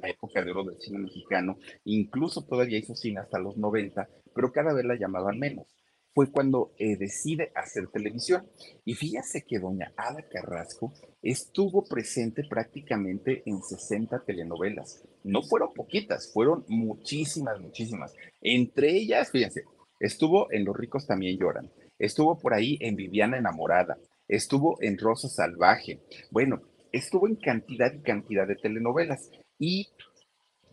la época de oro del cine mexicano, incluso todavía hizo cine hasta los 90, pero cada vez la llamaban menos. Fue cuando eh, decide hacer televisión. Y fíjese que doña Ada Carrasco estuvo presente prácticamente en 60 telenovelas. No fueron poquitas, fueron muchísimas, muchísimas. Entre ellas, fíjense, estuvo en Los ricos también lloran, estuvo por ahí en Viviana enamorada, estuvo en Rosa Salvaje. Bueno, estuvo en cantidad y cantidad de telenovelas y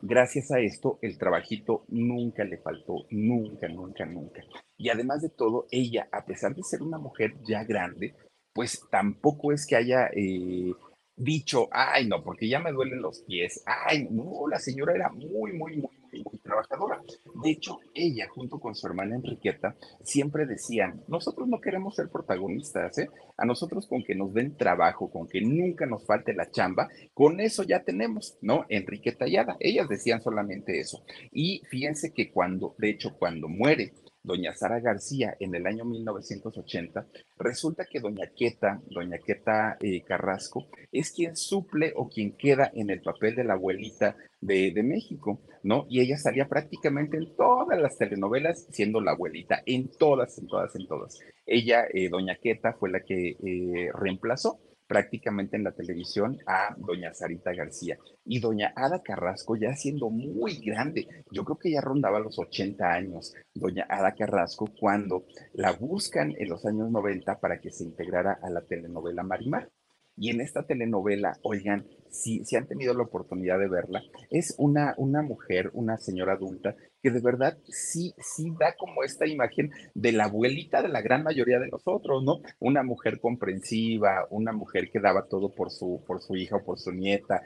gracias a esto el trabajito nunca le faltó, nunca, nunca, nunca. Y además de todo, ella, a pesar de ser una mujer ya grande, pues tampoco es que haya eh, dicho, ay, no, porque ya me duelen los pies. Ay, no, la señora era muy, muy, muy, muy, trabajadora. De hecho, ella, junto con su hermana Enriqueta, siempre decían, nosotros no queremos ser protagonistas, ¿eh? A nosotros con que nos den trabajo, con que nunca nos falte la chamba, con eso ya tenemos, ¿no? Enriqueta y Ada, ellas decían solamente eso. Y fíjense que cuando, de hecho, cuando muere doña Sara García en el año 1980, resulta que doña Queta, doña Queta eh, Carrasco, es quien suple o quien queda en el papel de la abuelita de, México, ¿no? Y ella salía prácticamente en todas las telenovelas siendo la abuelita, en todas, en todas, en todas. Ella, eh, doña Queta, fue la que eh, reemplazó prácticamente en la televisión a doña Sarita García y doña Ada Carrasco ya siendo muy grande, yo creo que ya rondaba los 80 años, doña Ada Carrasco cuando la buscan en los años 90 para que se integrara a la telenovela Marimar. Y en esta telenovela, oigan, si, si han tenido la oportunidad de verla, es una, una mujer, una señora adulta, que de verdad sí, sí da como esta imagen de la abuelita de la gran mayoría de nosotros, ¿no? Una mujer comprensiva, una mujer que daba todo por su, por su hija o por su nieta.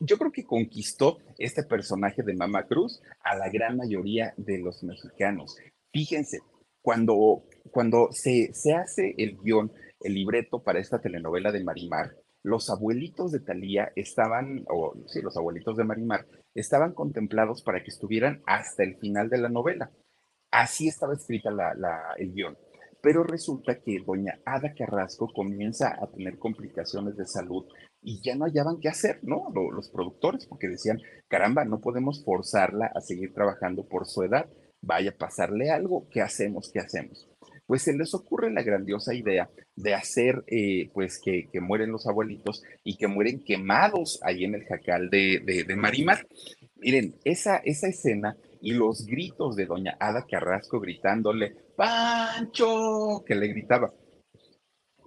Yo creo que conquistó este personaje de Mama Cruz a la gran mayoría de los mexicanos. Fíjense, cuando, cuando se, se hace el guion el libreto para esta telenovela de Marimar, los abuelitos de Talía estaban, o sí, los abuelitos de Marimar, estaban contemplados para que estuvieran hasta el final de la novela. Así estaba escrita la, el guion. Pero resulta que doña Ada Carrasco comienza a tener complicaciones de salud y ya no hallaban qué hacer, ¿no? Los productores, porque decían, caramba, no podemos forzarla a seguir trabajando por su edad. Vaya a pasarle algo, ¿qué hacemos? ¿Qué hacemos? Pues se les ocurre la grandiosa idea de hacer, eh, pues, que, mueren los abuelitos y que mueren quemados ahí en el jacal de, de, Marimar. Miren, esa, esa escena y los gritos de doña Ada Carrasco gritándole, Pancho, que le gritaba,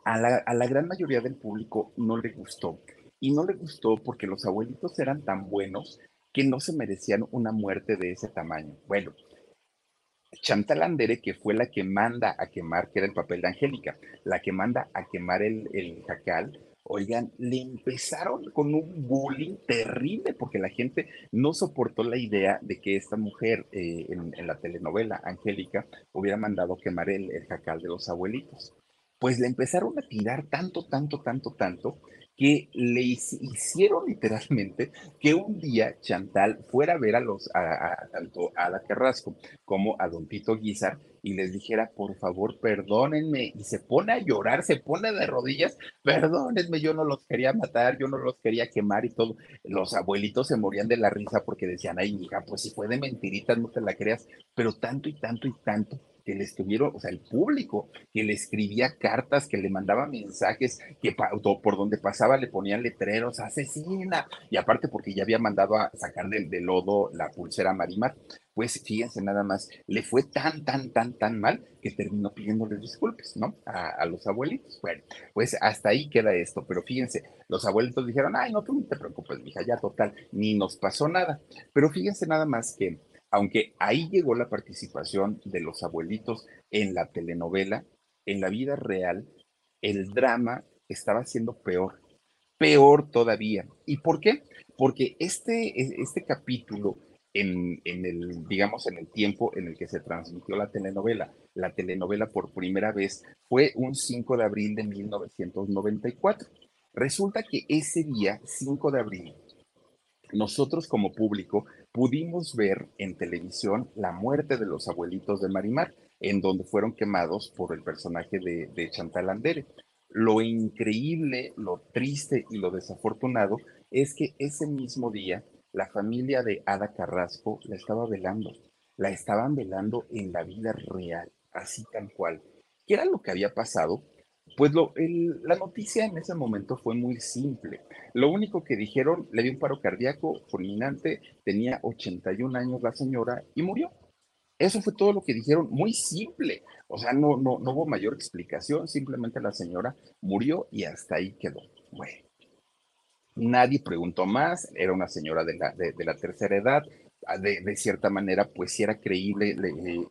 a la, a la gran mayoría del público no le gustó. Y no le gustó porque los abuelitos eran tan buenos que no se merecían una muerte de ese tamaño. Bueno, Chantal Andere, que fue la que manda a quemar, que era el papel de Angélica, la que manda a quemar el, el jacal, oigan, le empezaron con un bullying terrible porque la gente no soportó la idea de que esta mujer eh, en, la telenovela, Angélica, hubiera mandado quemar el, el jacal de los abuelitos. Pues le empezaron a tirar tanto, tanto, tanto, tanto, que le hicieron literalmente que un día Chantal fuera a ver a los, a, tanto a la Carrasco como a Don Tito Guizar y les dijera, por favor, perdónenme, y se pone a llorar, se pone de rodillas, perdónenme, yo no los quería matar, yo no los quería quemar y todo. Los abuelitos se morían de la risa porque decían, ay, hija, pues si fue de mentiritas, no te la creas, pero tanto y tanto y tanto que le estuvieron, o sea, el público que le escribía cartas, que le mandaba mensajes, que por donde pasaba le ponían letreros, asesina, y aparte porque ya había mandado a sacar del, lodo la pulsera Marimar, pues fíjense nada más, le fue tan, tan, tan, tan mal que terminó pidiéndole disculpas, ¿no? A, los abuelitos. Bueno, pues hasta ahí queda esto, pero fíjense, los abuelitos dijeron, ay, no, tú no te preocupes, mija, ya total, ni nos pasó nada. Pero fíjense nada más que aunque ahí llegó la participación de los abuelitos en la telenovela, en la vida real el drama estaba siendo peor, peor todavía. ¿Y por qué? Porque este, e, este capítulo en, en, el, digamos, en el tiempo en el que se transmitió la telenovela. La telenovela por primera vez fue un 5 de abril de 1994. Resulta que ese día, 5 de abril, nosotros como público pudimos ver en televisión la muerte de los abuelitos de Marimar, en donde fueron quemados por el personaje de, Chantal Andere. Lo increíble, lo triste y lo desafortunado es que ese mismo día la familia de Ada Carrasco la estaba velando, la estaban velando en la vida real, así tal cual. ¿Qué era lo que había pasado? Pues lo, la noticia en ese momento fue muy simple. Lo único que dijeron, le dio un paro cardíaco fulminante, tenía 81 años la señora y murió. Eso fue todo lo que dijeron, muy simple. O sea, no, no, no hubo mayor explicación, simplemente la señora murió y hasta ahí quedó. Bueno, nadie preguntó más, era una señora de la, de, la tercera edad, ah, de, de, cierta manera, pues sí era creíble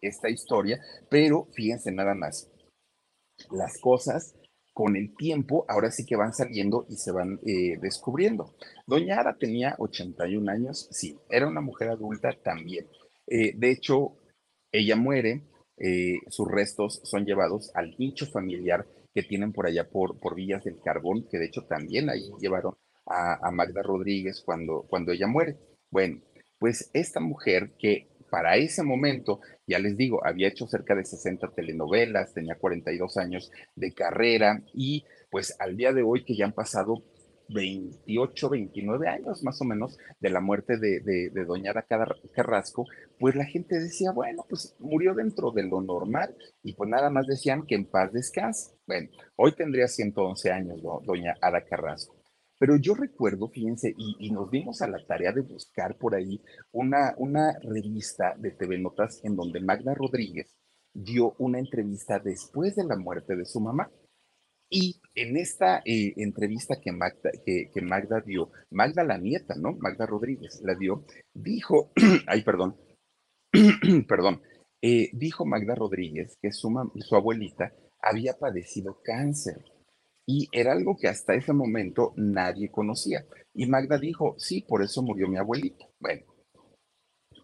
esta historia, pero fíjense nada más, las cosas con el tiempo ahora sí que van saliendo y se van eh, descubriendo. Doña Ara tenía 81 años, sí, era una mujer adulta también. Eh, de hecho, ella muere, eh, sus restos son llevados al nicho familiar que tienen por allá por, por Villas del Carbón, que de hecho también ahí llevaron a, a Magda Rodríguez cuando, cuando ella muere. Bueno, pues esta mujer que para ese momento, ya les digo, había hecho cerca de 60 telenovelas, tenía 42 años de carrera y pues al día de hoy que ya han pasado 28, 29 años más o menos de la muerte de, de, de Doña Carrasco, pues la gente decía, bueno, pues murió dentro de lo normal y pues nada más decían que en paz descanse. Bueno, hoy tendría 111 años Doña Ada Carrasco. Pero yo recuerdo, fíjense, y, nos dimos a la tarea de buscar por ahí una, una revista de TV Notas en donde Magda Rodríguez dio una entrevista después de la muerte de su mamá. Y en esta eh, entrevista que Magda, que, Magda dio, Magda la nieta, ¿no? Magda Rodríguez la dio, dijo, ay, perdón, perdón, eh, dijo Magda Rodríguez que su, su abuelita había padecido cáncer y era algo que hasta ese momento nadie conocía. Y Magda dijo, sí, por eso murió mi abuelita. Bueno,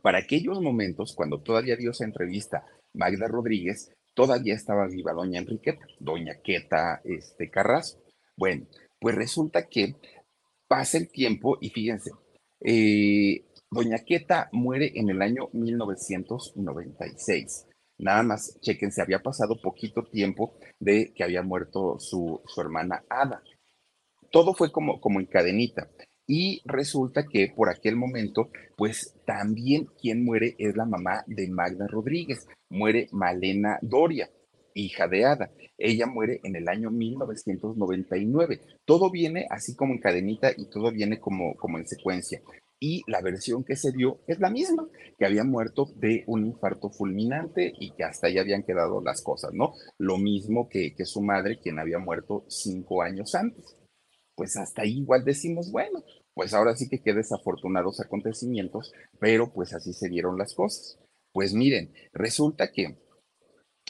para aquellos momentos, cuando todavía dio esa entrevista, Magda Rodríguez, todavía estaba viva doña Enriqueta, doña Queta este, Carrasco. Bueno, pues resulta que pasa el tiempo y fíjense, eh, doña Queta muere en el año 1996. Nada más, chequense, había pasado poquito tiempo de que había muerto su, su hermana Ada. Todo fue como, como en cadenita. Y resulta que por aquel momento, pues también quien muere es la mamá de Magda Rodríguez. Muere Malena Doria, hija de Ada. Ella muere en el año 1999. Todo viene así como en cadenita y todo viene como, como en secuencia y la versión que se dio es la misma, que había muerto de un infarto fulminante y que hasta ahí habían quedado las cosas, ¿no? Lo mismo que, que su madre, quien había muerto cinco años antes. Pues hasta ahí igual decimos, bueno, pues ahora sí que qué desafortunados acontecimientos, pero pues así se dieron las cosas. Pues miren, resulta que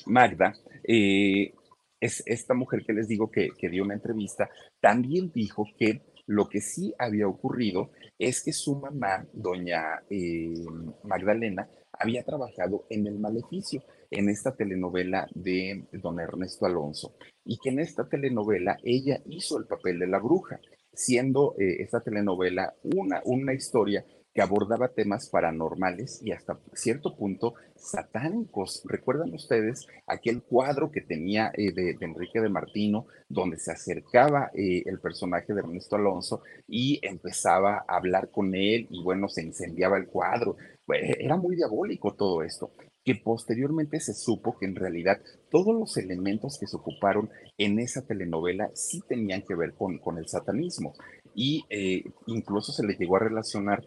Magda, eh, es esta mujer que les digo que, que dio una entrevista, también dijo que lo que sí había ocurrido es que su mamá, doña eh, Magdalena, había trabajado en El Maleficio, en esta telenovela de don Ernesto Alonso, y que en esta telenovela ella hizo el papel de la bruja, siendo eh, esta telenovela una, una historia que abordaba temas paranormales y hasta cierto punto satánicos. ¿Recuerdan ustedes aquel cuadro que tenía eh, de, Enrique de Martino, donde se acercaba eh, el personaje de Ernesto Alonso y empezaba a hablar con él y bueno, se incendiaba el cuadro? era muy diabólico todo esto que posteriormente se supo que en realidad todos los elementos que se ocuparon en esa telenovela sí tenían que ver con, con el satanismo y eh, incluso se le llegó a relacionar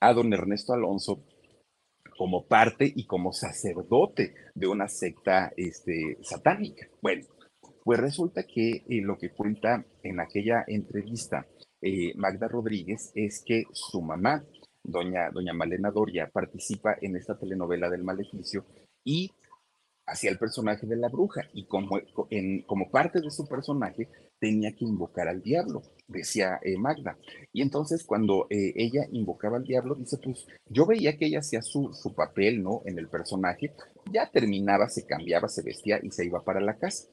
a don Ernesto Alonso como parte y como sacerdote de una secta este, satánica. Bueno, pues resulta que eh, lo que cuenta en aquella entrevista eh, Magda Rodríguez es que su mamá, doña, doña Malena Doria, participa en esta telenovela del maleficio y hacía el personaje de la bruja y como, en, como parte de su personaje tenía que invocar al diablo, decía eh, Magda. Y entonces cuando eh, ella invocaba al diablo, dice, pues yo veía que ella hacía su, su papel, ¿no? En el personaje, ya terminaba, se cambiaba, se vestía y se iba para la casa.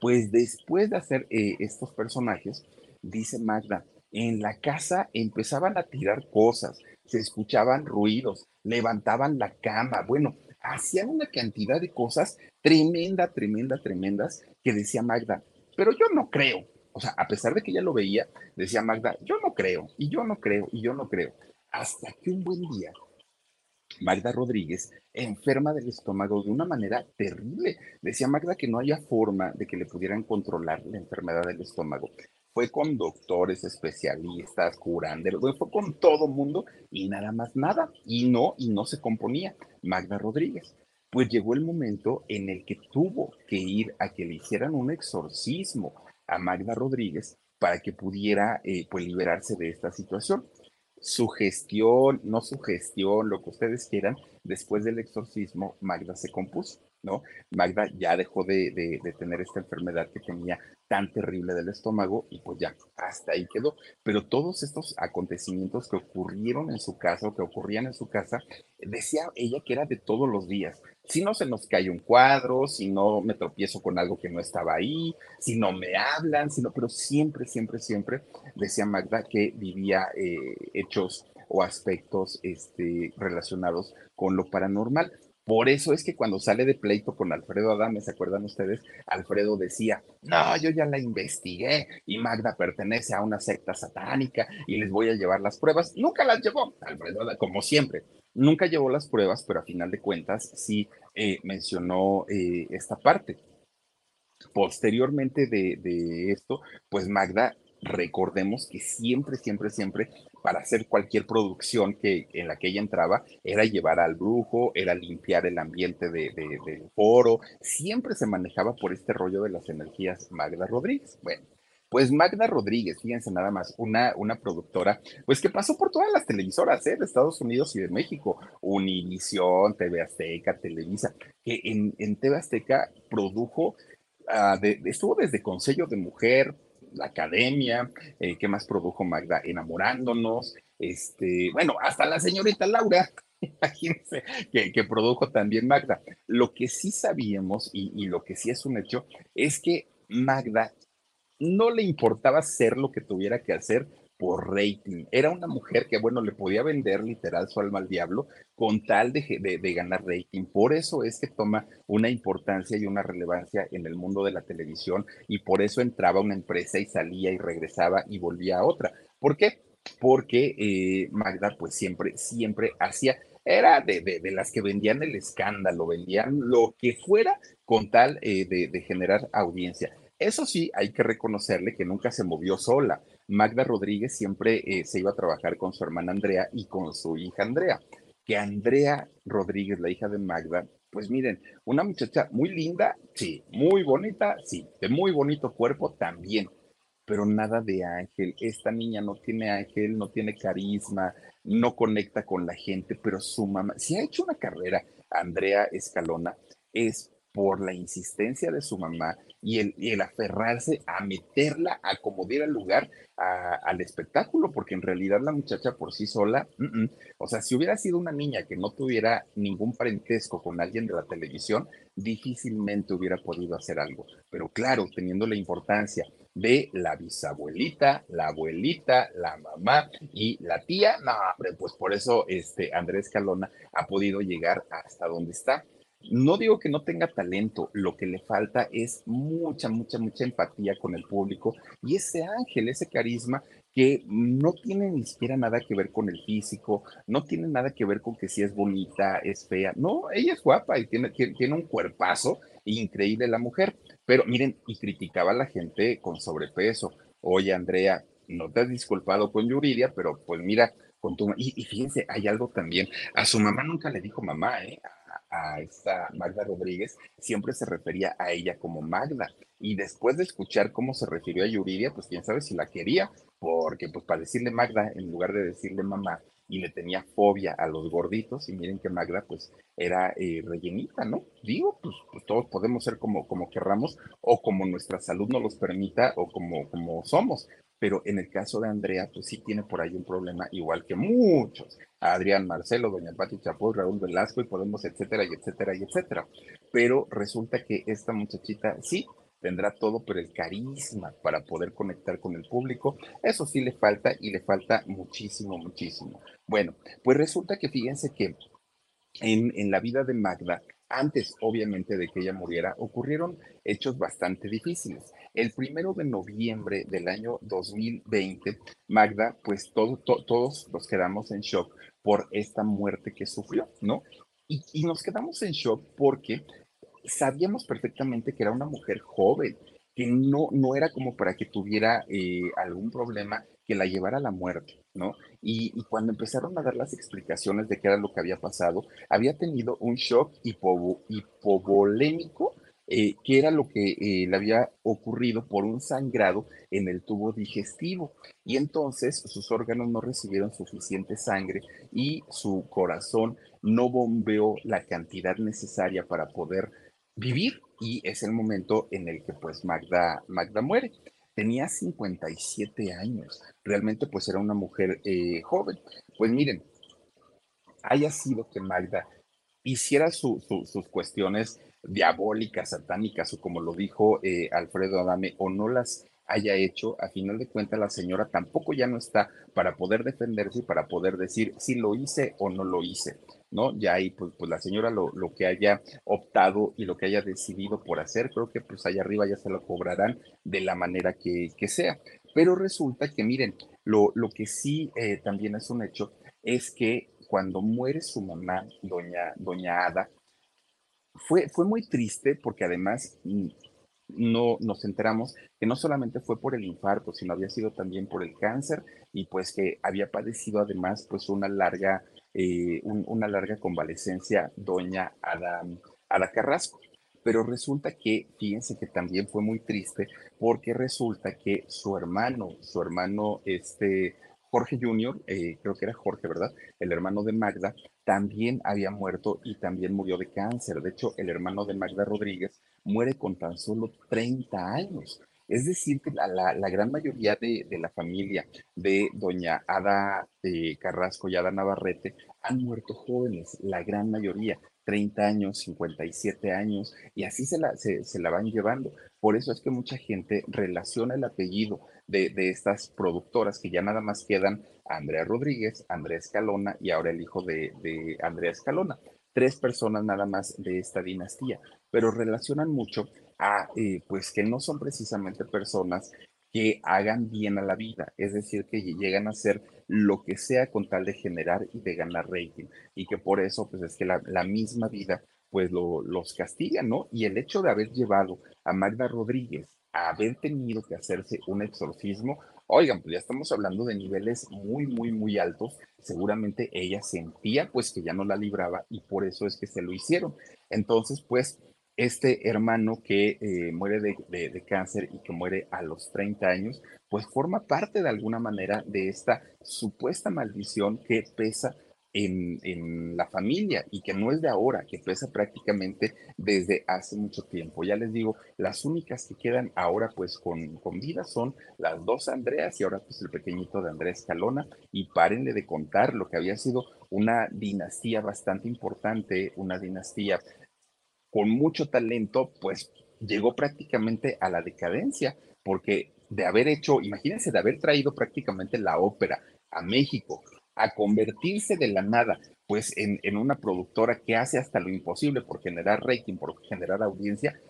Pues después de hacer eh, estos personajes, dice Magda, en la casa empezaban a tirar cosas, se escuchaban ruidos, levantaban la cama, bueno, hacían una cantidad de cosas tremenda, tremenda, tremendas que decía Magda, pero yo no creo. O sea, a pesar de que ella lo veía, decía Magda, yo no creo, y yo no creo, y yo no creo. Hasta que un buen día, Magda Rodríguez enferma del estómago de una manera terrible. Decía Magda que no había forma de que le pudieran controlar la enfermedad del estómago. Fue con doctores, especialistas, curanderos, fue con todo mundo y nada más nada. Y no, y no se componía Magda Rodríguez pues llegó el momento en el que tuvo que ir a que le hicieran un exorcismo a Magda Rodríguez para que pudiera eh, pues liberarse de esta situación. Su gestión, no su gestión, lo que ustedes quieran, después del exorcismo, Magda se compuso, ¿no? Magda ya dejó de, tener esta enfermedad que tenía tan terrible del estómago y pues ya, hasta ahí quedó. Pero todos estos acontecimientos que ocurrieron en su casa o que ocurrían en su casa, decía ella que era de todos los días. Si no se nos cae un cuadro, si no me tropiezo con algo que no estaba ahí, si no me hablan, sino, pero siempre, siempre, siempre decía Magda que vivía eh, hechos o aspectos este, relacionados con lo paranormal. Por eso es que cuando sale de pleito con Alfredo Adame, ¿se acuerdan ustedes? Alfredo decía, no, yo ya la investigué y Magda pertenece a una secta satánica y les voy a llevar las pruebas. Nunca las llevó, Alfredo como siempre. Nunca llevó las pruebas, pero a final de cuentas sí eh, mencionó eh, esta parte. Posteriormente de, de esto, pues Magda recordemos que siempre, siempre, siempre para hacer cualquier producción que, en la que ella entraba, era llevar al brujo, era limpiar el ambiente de, del foro, siempre se manejaba por este rollo de las energías Magda Rodríguez. Bueno, pues Magda Rodríguez, fíjense nada más, una, una productora, pues que pasó por todas las televisoras ¿eh? de Estados Unidos y de México, Univisión, TV Azteca, Televisa, que en, en TV Azteca produjo, uh, de, estuvo desde Consejo de Mujer, la academia, eh, ¿qué más produjo Magda? Enamorándonos, este, bueno, hasta la señorita Laura, imagínense, que, que, produjo también Magda. Lo que sí sabíamos y, y lo que sí es un hecho es que Magda no le importaba hacer lo que tuviera que hacer por rating. Era una mujer que, bueno, le podía vender literal su alma al diablo con tal de, de, ganar rating. Por eso es que toma una importancia y una relevancia en el mundo de la televisión y por eso entraba una empresa y salía y regresaba y volvía a otra. ¿Por qué? Porque eh, Magda pues siempre, siempre hacía, era de, de, las que vendían el escándalo, vendían lo que fuera con tal eh, de generar audiencia. Eso sí, hay que reconocerle que nunca se movió sola. Magda Rodríguez siempre eh, se iba a trabajar con su hermana Andrea y con su hija Andrea. Que Andrea Rodríguez, la hija de Magda, pues miren, una muchacha muy linda, sí, muy bonita, sí, de muy bonito cuerpo también, pero nada de ángel. Esta niña no tiene ángel, no tiene carisma, no conecta con la gente, pero su mamá, si ha hecho una carrera, Andrea Escalona, es por la insistencia de su mamá y el, el aferrarse a meterla, a como diera lugar al espectáculo, porque en realidad la muchacha por sí sola, o sea, si hubiera sido una niña que no tuviera ningún parentesco con alguien de la televisión, difícilmente hubiera podido hacer algo. Pero claro, teniendo la importancia de la bisabuelita, la abuelita, la mamá y la tía, no, pues por eso este Andrés Calona ha podido llegar hasta donde está. No digo que no tenga talento, lo que le falta es mucha, mucha, mucha empatía con el público y ese ángel, ese carisma que no tiene ni siquiera nada que ver con el físico, no tiene nada que ver con que si es bonita, es fea, no, ella es guapa y tiene, tiene un cuerpazo increíble la mujer, pero miren, y criticaba a la gente con sobrepeso. Oye, Andrea, no te has disculpado con Yuridia, pero pues mira, con tu... Y, y fíjense, hay algo también, a su mamá nunca le dijo mamá, ¿eh? A esta Magda Rodríguez, siempre se refería a ella como Magda. Y después de escuchar cómo se refirió a Yuridia, pues quién sabe si la quería, porque pues para decirle Magda, en lugar de decirle mamá, y le tenía fobia a los gorditos y miren que Magda pues era eh, rellenita, ¿no? Digo, pues, pues, todos podemos ser como, como querramos o como nuestra salud nos los permita o como, como somos, pero en el caso de Andrea pues sí tiene por ahí un problema igual que muchos, Adrián Marcelo, Doña Pati Chapoy, Raúl Velasco y podemos, etcétera, y etcétera, y etcétera. Pero resulta que esta muchachita sí tendrá todo, pero el carisma para poder conectar con el público, eso sí le falta y le falta muchísimo, muchísimo. Bueno, pues resulta que fíjense que en, en la vida de Magda, antes obviamente de que ella muriera, ocurrieron hechos bastante difíciles. El primero de noviembre del año 2020, Magda, pues todos nos quedamos en shock por esta muerte que sufrió, ¿no? Y, y, nos quedamos en shock porque sabíamos perfectamente que era una mujer joven, que no, no era como para que tuviera eh, algún problema que la llevara a la muerte, ¿no? Y, cuando empezaron a dar las explicaciones de qué era lo que había pasado, había tenido un shock hipovolémico, eh, que era lo que eh, le había ocurrido por un sangrado en el tubo digestivo. Y entonces sus órganos no recibieron suficiente sangre y su corazón no bombeó la cantidad necesaria para poder vivir y es el momento en el que pues Magda, Magda muere. Tenía 57 años, realmente pues era una mujer eh, joven. Pues miren, haya sido que Magda hiciera sus cuestiones diabólicas, satánicas o como lo dijo eh, Alfredo Adame o no las haya hecho, a final de cuentas la señora tampoco ya no está para poder defenderse y para poder decir si lo hice o no lo hice. ¿No? Ya ahí, pues, pues la señora lo, lo, que haya optado y lo que haya decidido por hacer, creo que pues allá arriba ya se lo cobrarán de la manera que, que sea. Pero resulta que, miren, lo, lo que sí eh, también es un hecho es que cuando muere su mamá, doña, doña Ada, fue, fue muy triste porque además mm, no nos enteramos que no solamente fue por el infarto, sino había sido también por el cáncer y pues que había padecido además pues una larga eh, una larga convalecencia doña Ada, Ada Carrasco. Pero resulta que, fíjense que también fue muy triste porque resulta que su hermano, su hermano este, Jorge Jr., eh, creo que era Jorge, ¿verdad? El hermano de Magda, también había muerto y también murió de cáncer. De hecho, el hermano de Magda Rodríguez muere con tan solo 30 años. Es decir, que la, gran mayoría de, la familia de doña Ada eh, Carrasco y Ada Navarrete han muerto jóvenes, la gran mayoría, 30 años, 57 años, y así se la, van llevando. Por eso es que mucha gente relaciona el apellido de, de, estas productoras, que ya nada más quedan Andrea Rodríguez, Andrea Escalona y ahora el hijo de, de Andrea Escalona. Tres personas nada más de esta dinastía, pero relacionan mucho a, eh, pues que no son precisamente personas que hagan bien a la vida, es decir, que llegan a hacer lo que sea con tal de generar y de ganar rating, y que por eso, pues es que la, misma vida, pues lo, los castiga, ¿no? Y el hecho de haber llevado a Magda Rodríguez a haber tenido que hacerse un exorcismo, oigan, pues ya estamos hablando de niveles muy, muy, muy altos, seguramente ella sentía pues que ya no la libraba y por eso es que se lo hicieron. Entonces, pues este hermano que eh, muere de, cáncer y que muere a los 30 años, pues forma parte de alguna manera de esta supuesta maldición que pesa en, en, la familia y que no es de ahora, que pesa prácticamente desde hace mucho tiempo. Ya les digo, las únicas que quedan ahora pues con, con vida son las dos Andreas y ahora pues el pequeñito de Andrés Calona y párenle de contar lo que había sido una dinastía bastante importante, una dinastía con mucho talento, pues llegó prácticamente a la decadencia, porque de haber hecho, imagínense, de haber traído prácticamente la ópera a México, a convertirse de la nada, pues en, en una productora que hace hasta lo imposible por generar rating, por generar audiencia,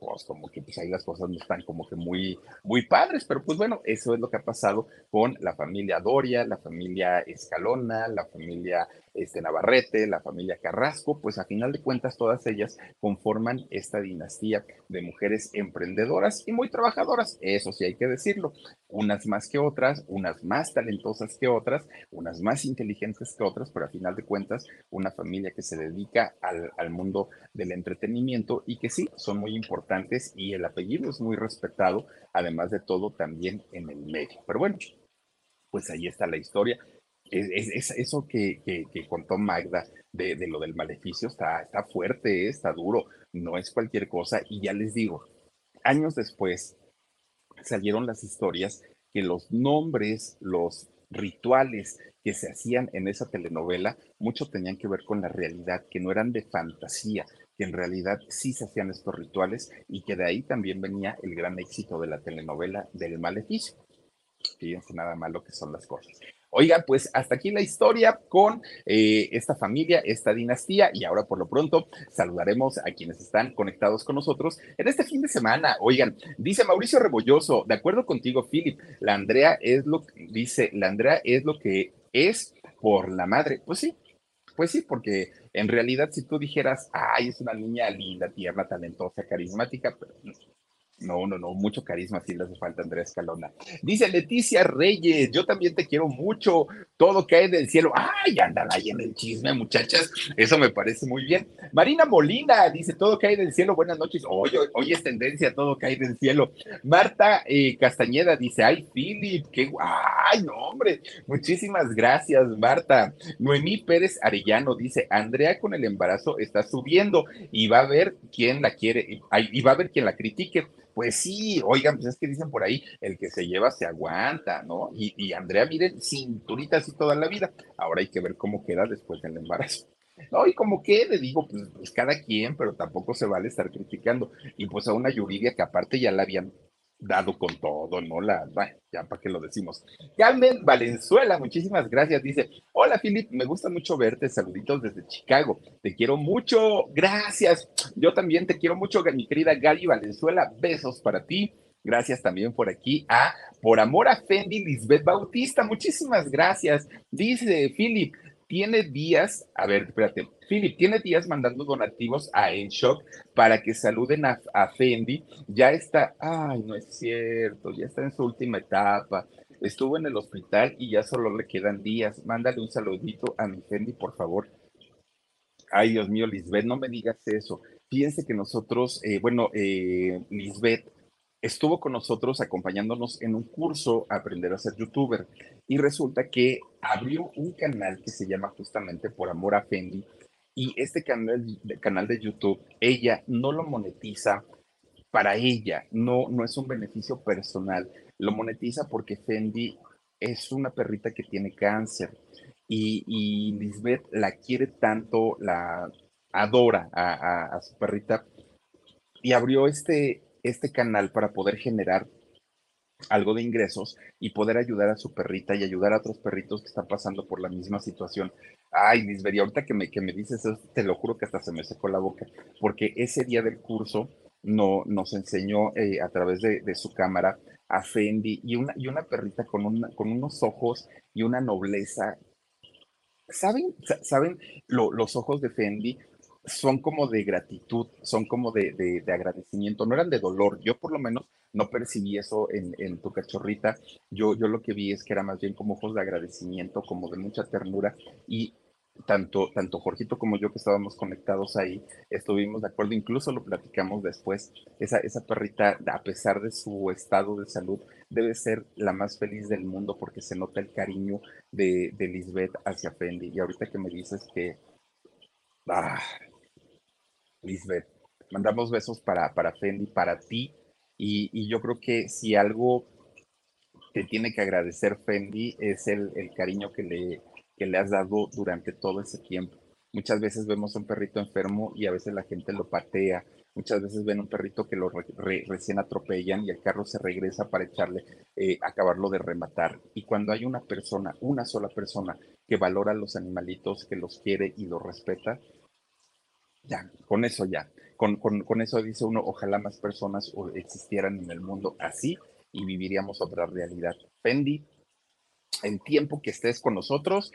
pues como que pues ahí las cosas no están como que muy, muy padres, pero pues bueno, eso es lo que ha pasado con la familia Doria, la familia Escalona, la familia este, Navarrete, la familia Carrasco, pues a final de cuentas todas ellas conforman esta dinastía de mujeres emprendedoras y muy trabajadoras, eso sí hay que decirlo, unas más que otras, unas más talentosas que otras, unas más inteligentes que otras, pero a final de cuentas una familia que se dedica al, mundo del entretenimiento y que sí, son muy importantes y el apellido es muy respetado, además de todo también en el medio. Pero bueno, pues ahí está la historia es, eso que, contó Magda de, lo del maleficio está, está fuerte, está duro, no es cualquier cosa. Y ya les digo, años después salieron las historias que los nombres, los rituales que se hacían en esa telenovela, mucho tenían que ver con la realidad, que no eran de fantasía, que en realidad sí se hacían estos rituales y que de ahí también venía el gran éxito de la telenovela del maleficio. Fíjense nada más lo que son las cosas. Oiga, pues hasta aquí la historia con eh, esta familia, esta dinastía, y ahora por lo pronto saludaremos a quienes están conectados con nosotros en este fin de semana. Oigan, dice Mauricio Rebolloso, de acuerdo contigo, Philip, la Andrea es lo que dice, la Andrea es lo que es por la madre. Pues sí, pues sí, porque en realidad si tú dijeras, ay, es una niña linda, tierna, talentosa, carismática, pero no, no, no, mucho carisma sí le hace falta a Andrés Calona. Dice Leticia Reyes, yo también te quiero mucho, todo cae del cielo. Ay, andan ahí en el chisme, muchachas, eso me parece muy bien. Marina Molina dice, todo cae del cielo, buenas noches. Hoy, hoy, es tendencia, todo cae del cielo. Marta eh, Castañeda dice, ay, Philip, qué ay, no, hombre, muchísimas gracias, Marta. Noemí Pérez Arellano dice, Andrea con el embarazo está subiendo y va a ver quién la quiere, y va a ver quién la critique pues sí, oigan, pues es que dicen por ahí, el que se lleva se aguanta, ¿no? Y, Andrea, miren, cinturita así toda la vida. Ahora hay que ver cómo queda después del embarazo. No, y como que le digo, pues, pues, cada quien, pero tampoco se vale estar criticando. Y pues a una Yuridia que aparte ya la habían dado con todo, ¿no? La, ya para qué lo decimos. Carmen Valenzuela, muchísimas gracias. Dice, hola Philip, me gusta mucho verte, saluditos desde Chicago. Te quiero mucho, gracias. Yo también te quiero mucho, mi querida Gali Valenzuela. Besos para ti. Gracias también por aquí a Por Amor a Fendi, Lisbeth Bautista. Muchísimas gracias. Dice Philip, tiene días, a ver, espérate, Philip, tiene días mandando donativos a Enshock para que saluden a, Fendi. Ya está, ay, no es cierto, ya está en su última etapa. Estuvo en el hospital y ya solo le quedan días. Mándale un saludito a mi Fendi, por favor. Ay, Dios mío, Lisbeth, no me digas eso. Fíjense que nosotros, eh, bueno, eh, Lisbeth estuvo con nosotros acompañándonos en un curso Aprender a ser youtuber. Y resulta que abrió un canal que se llama justamente Por Amor a Fendi. Y este canal, canal de YouTube, ella no lo monetiza para ella, no, no es un beneficio personal, lo monetiza porque Fendi es una perrita que tiene cáncer. Y, Lisbeth la quiere tanto, la adora a, a su perrita. Y abrió este, este canal para poder generar algo de ingresos y poder ayudar a su perrita y ayudar a otros perritos que están pasando por la misma situación. Ay, Lisberia, ahorita que me, que me dices eso, te lo juro que hasta se me secó la boca, porque ese día del curso no, nos enseñó eh, a través de, su cámara a Fendi y una, y una perrita con, una, con unos ojos y una nobleza. ¿Saben, ¿saben los ojos de Fendi? Son como de gratitud, son como de, agradecimiento, no eran de dolor. Yo por lo menos no percibí eso en, tu cachorrita. Yo, yo lo que vi es que era más bien como ojos de agradecimiento, como de mucha ternura y tanto, tanto Jorgito como yo que estábamos conectados ahí, estuvimos de acuerdo, incluso lo platicamos después, esa, esa perrita, a pesar de su estado de salud, debe ser la más feliz del mundo porque se nota el cariño de, de Lisbeth hacia Fendi. Y ahorita que me dices que, ah, Lisbeth. Mandamos besos para, para Fendi, para ti. Y, yo creo que si algo te tiene que agradecer Fendi es el, cariño que le, que le has dado durante todo ese tiempo. Muchas veces vemos un perrito enfermo y a veces la gente lo patea. Muchas veces ven un perrito que lo recién atropellan y el carro se regresa para echarle, eh, acabarlo de rematar. Y cuando hay una persona, una sola persona que valora a los animalitos, que los quiere y los respeta, ya, con eso ya. Con, con, eso dice uno, ojalá más personas existieran en el mundo así y viviríamos otra realidad. Fendi, el tiempo que estés con nosotros,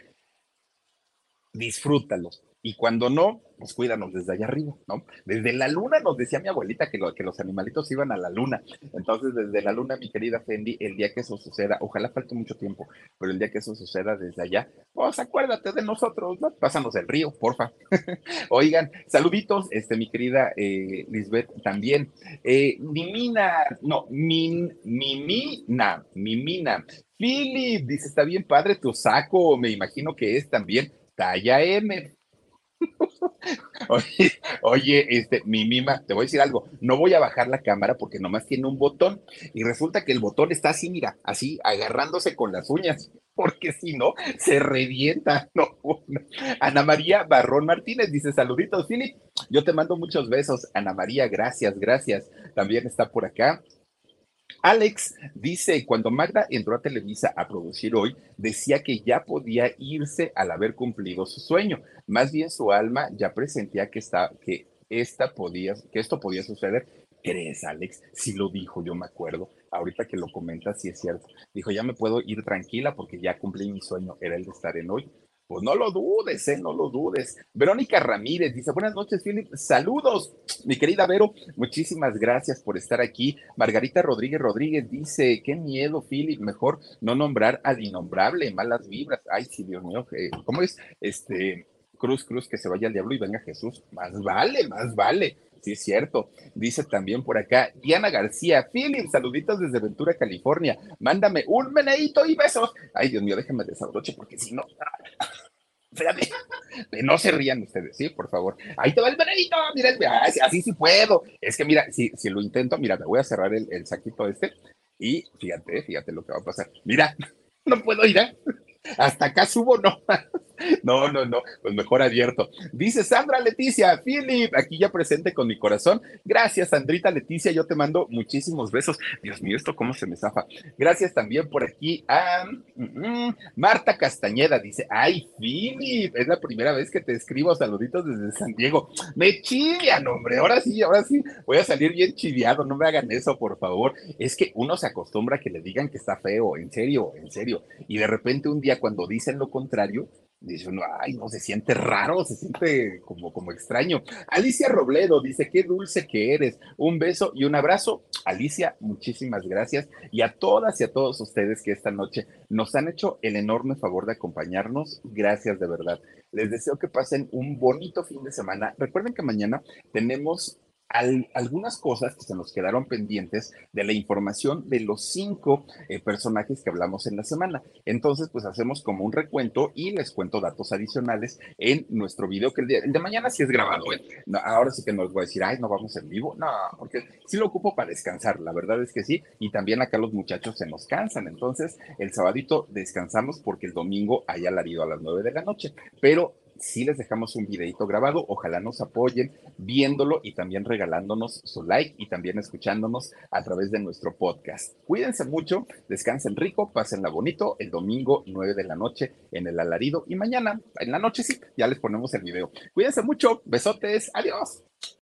disfrútalo. Y cuando no, pues cuídanos desde allá arriba, ¿no? Desde la luna nos decía mi abuelita que, lo, que los animalitos iban a la luna. Entonces, desde la luna, mi querida Fendi, el día que eso suceda, ojalá falte mucho tiempo, pero el día que eso suceda desde allá, pues acuérdate de nosotros, ¿no? Pásanos el río, porfa. Oigan, saluditos, este, mi querida eh, Lisbeth también. Eh, Mimina, no, Min, Mimina, Mimina. Philip, dice, está bien padre tu saco, me imagino que es también talla M. Oye, este, mi mima, te voy a decir algo, no voy a bajar la cámara porque nomás tiene un botón y resulta que el botón está así, mira, así agarrándose con las uñas, porque si no, se revienta. Ana María Barrón Martínez dice, saluditos, Philip, yo te mando muchos besos. Ana María, gracias, gracias. También está por acá. Alex dice, cuando Magda entró a Televisa a producir hoy, decía que ya podía irse al haber cumplido su sueño. Más bien su alma ya presentía que, está, que, esta podía, que esto podía suceder. ¿Crees, Alex? Sí lo dijo, yo me acuerdo. Ahorita que lo comentas, sí es cierto. Dijo, ya me puedo ir tranquila porque ya cumplí mi sueño, era el de estar en hoy. Pues no lo dudes, ¿eh? No lo dudes. Verónica Ramírez dice, buenas noches, Philip. Saludos, mi querida Vero. Muchísimas gracias por estar aquí. Margarita Rodríguez Rodríguez dice, qué miedo, Philip. Mejor no nombrar al innombrable, malas vibras. Ay, sí, Dios mío. Eh, ¿Cómo es? Este, Cruz, Cruz, que se vaya al diablo y venga Jesús. Más vale, más vale. Sí, es cierto. Dice también por acá Diana García, Philip, saluditos desde Ventura, California. Mándame un meneito y besos. Ay, Dios mío, déjame desabroche porque si no. Espérate, no se rían ustedes, ¿sí? Por favor. Ahí te va el meneito, mira, así sí puedo. Es que mira, si, si lo intento, mira, me voy a cerrar el, el saquito este y fíjate, fíjate lo que va a pasar. Mira, no puedo ir, ¿eh? Hasta acá subo, no. No, no, no, pues mejor abierto. Dice Sandra Leticia, Philip, aquí ya presente con mi corazón. Gracias, Sandrita Leticia, yo te mando muchísimos besos. Dios mío, esto cómo se me zafa. Gracias también por aquí a mm, mm, Marta Castañeda, dice, ay, Philip, es la primera vez que te escribo saluditos desde San Diego. Me chivian, hombre, ahora sí, ahora sí, voy a salir bien chiviado, no me hagan eso, por favor. Es que uno se acostumbra a que le digan que está feo, en serio, en serio. Y de repente un día cuando dicen lo contrario, Dice uno, ay, no, se siente raro, se siente como, como extraño. Alicia Robledo dice, qué dulce que eres. Un beso y un abrazo. Alicia, muchísimas gracias. Y a todas y a todos ustedes que esta noche nos han hecho el enorme favor de acompañarnos. Gracias de verdad. Les deseo que pasen un bonito fin de semana. Recuerden que mañana tenemos algunas cosas que se nos quedaron pendientes de la información de los cinco eh, personajes que hablamos en la semana. Entonces, pues hacemos como un recuento y les cuento datos adicionales en nuestro video, que el, de mañana sí es grabado. ¿eh? ahora sí que no les voy a decir, ay, no vamos en vivo. No, porque sí lo ocupo para descansar, la verdad es que sí. Y también acá los muchachos se nos cansan. Entonces, el sabadito descansamos porque el domingo hay alarido a las nueve de la noche. Pero sí les dejamos un videito grabado. Ojalá nos apoyen viéndolo y también regalándonos su like y también escuchándonos a través de nuestro podcast. Cuídense mucho, descansen rico, pásenla bonito el domingo 9 de la noche en el alarido y mañana en la noche sí, ya les ponemos el video. Cuídense mucho, besotes, adiós.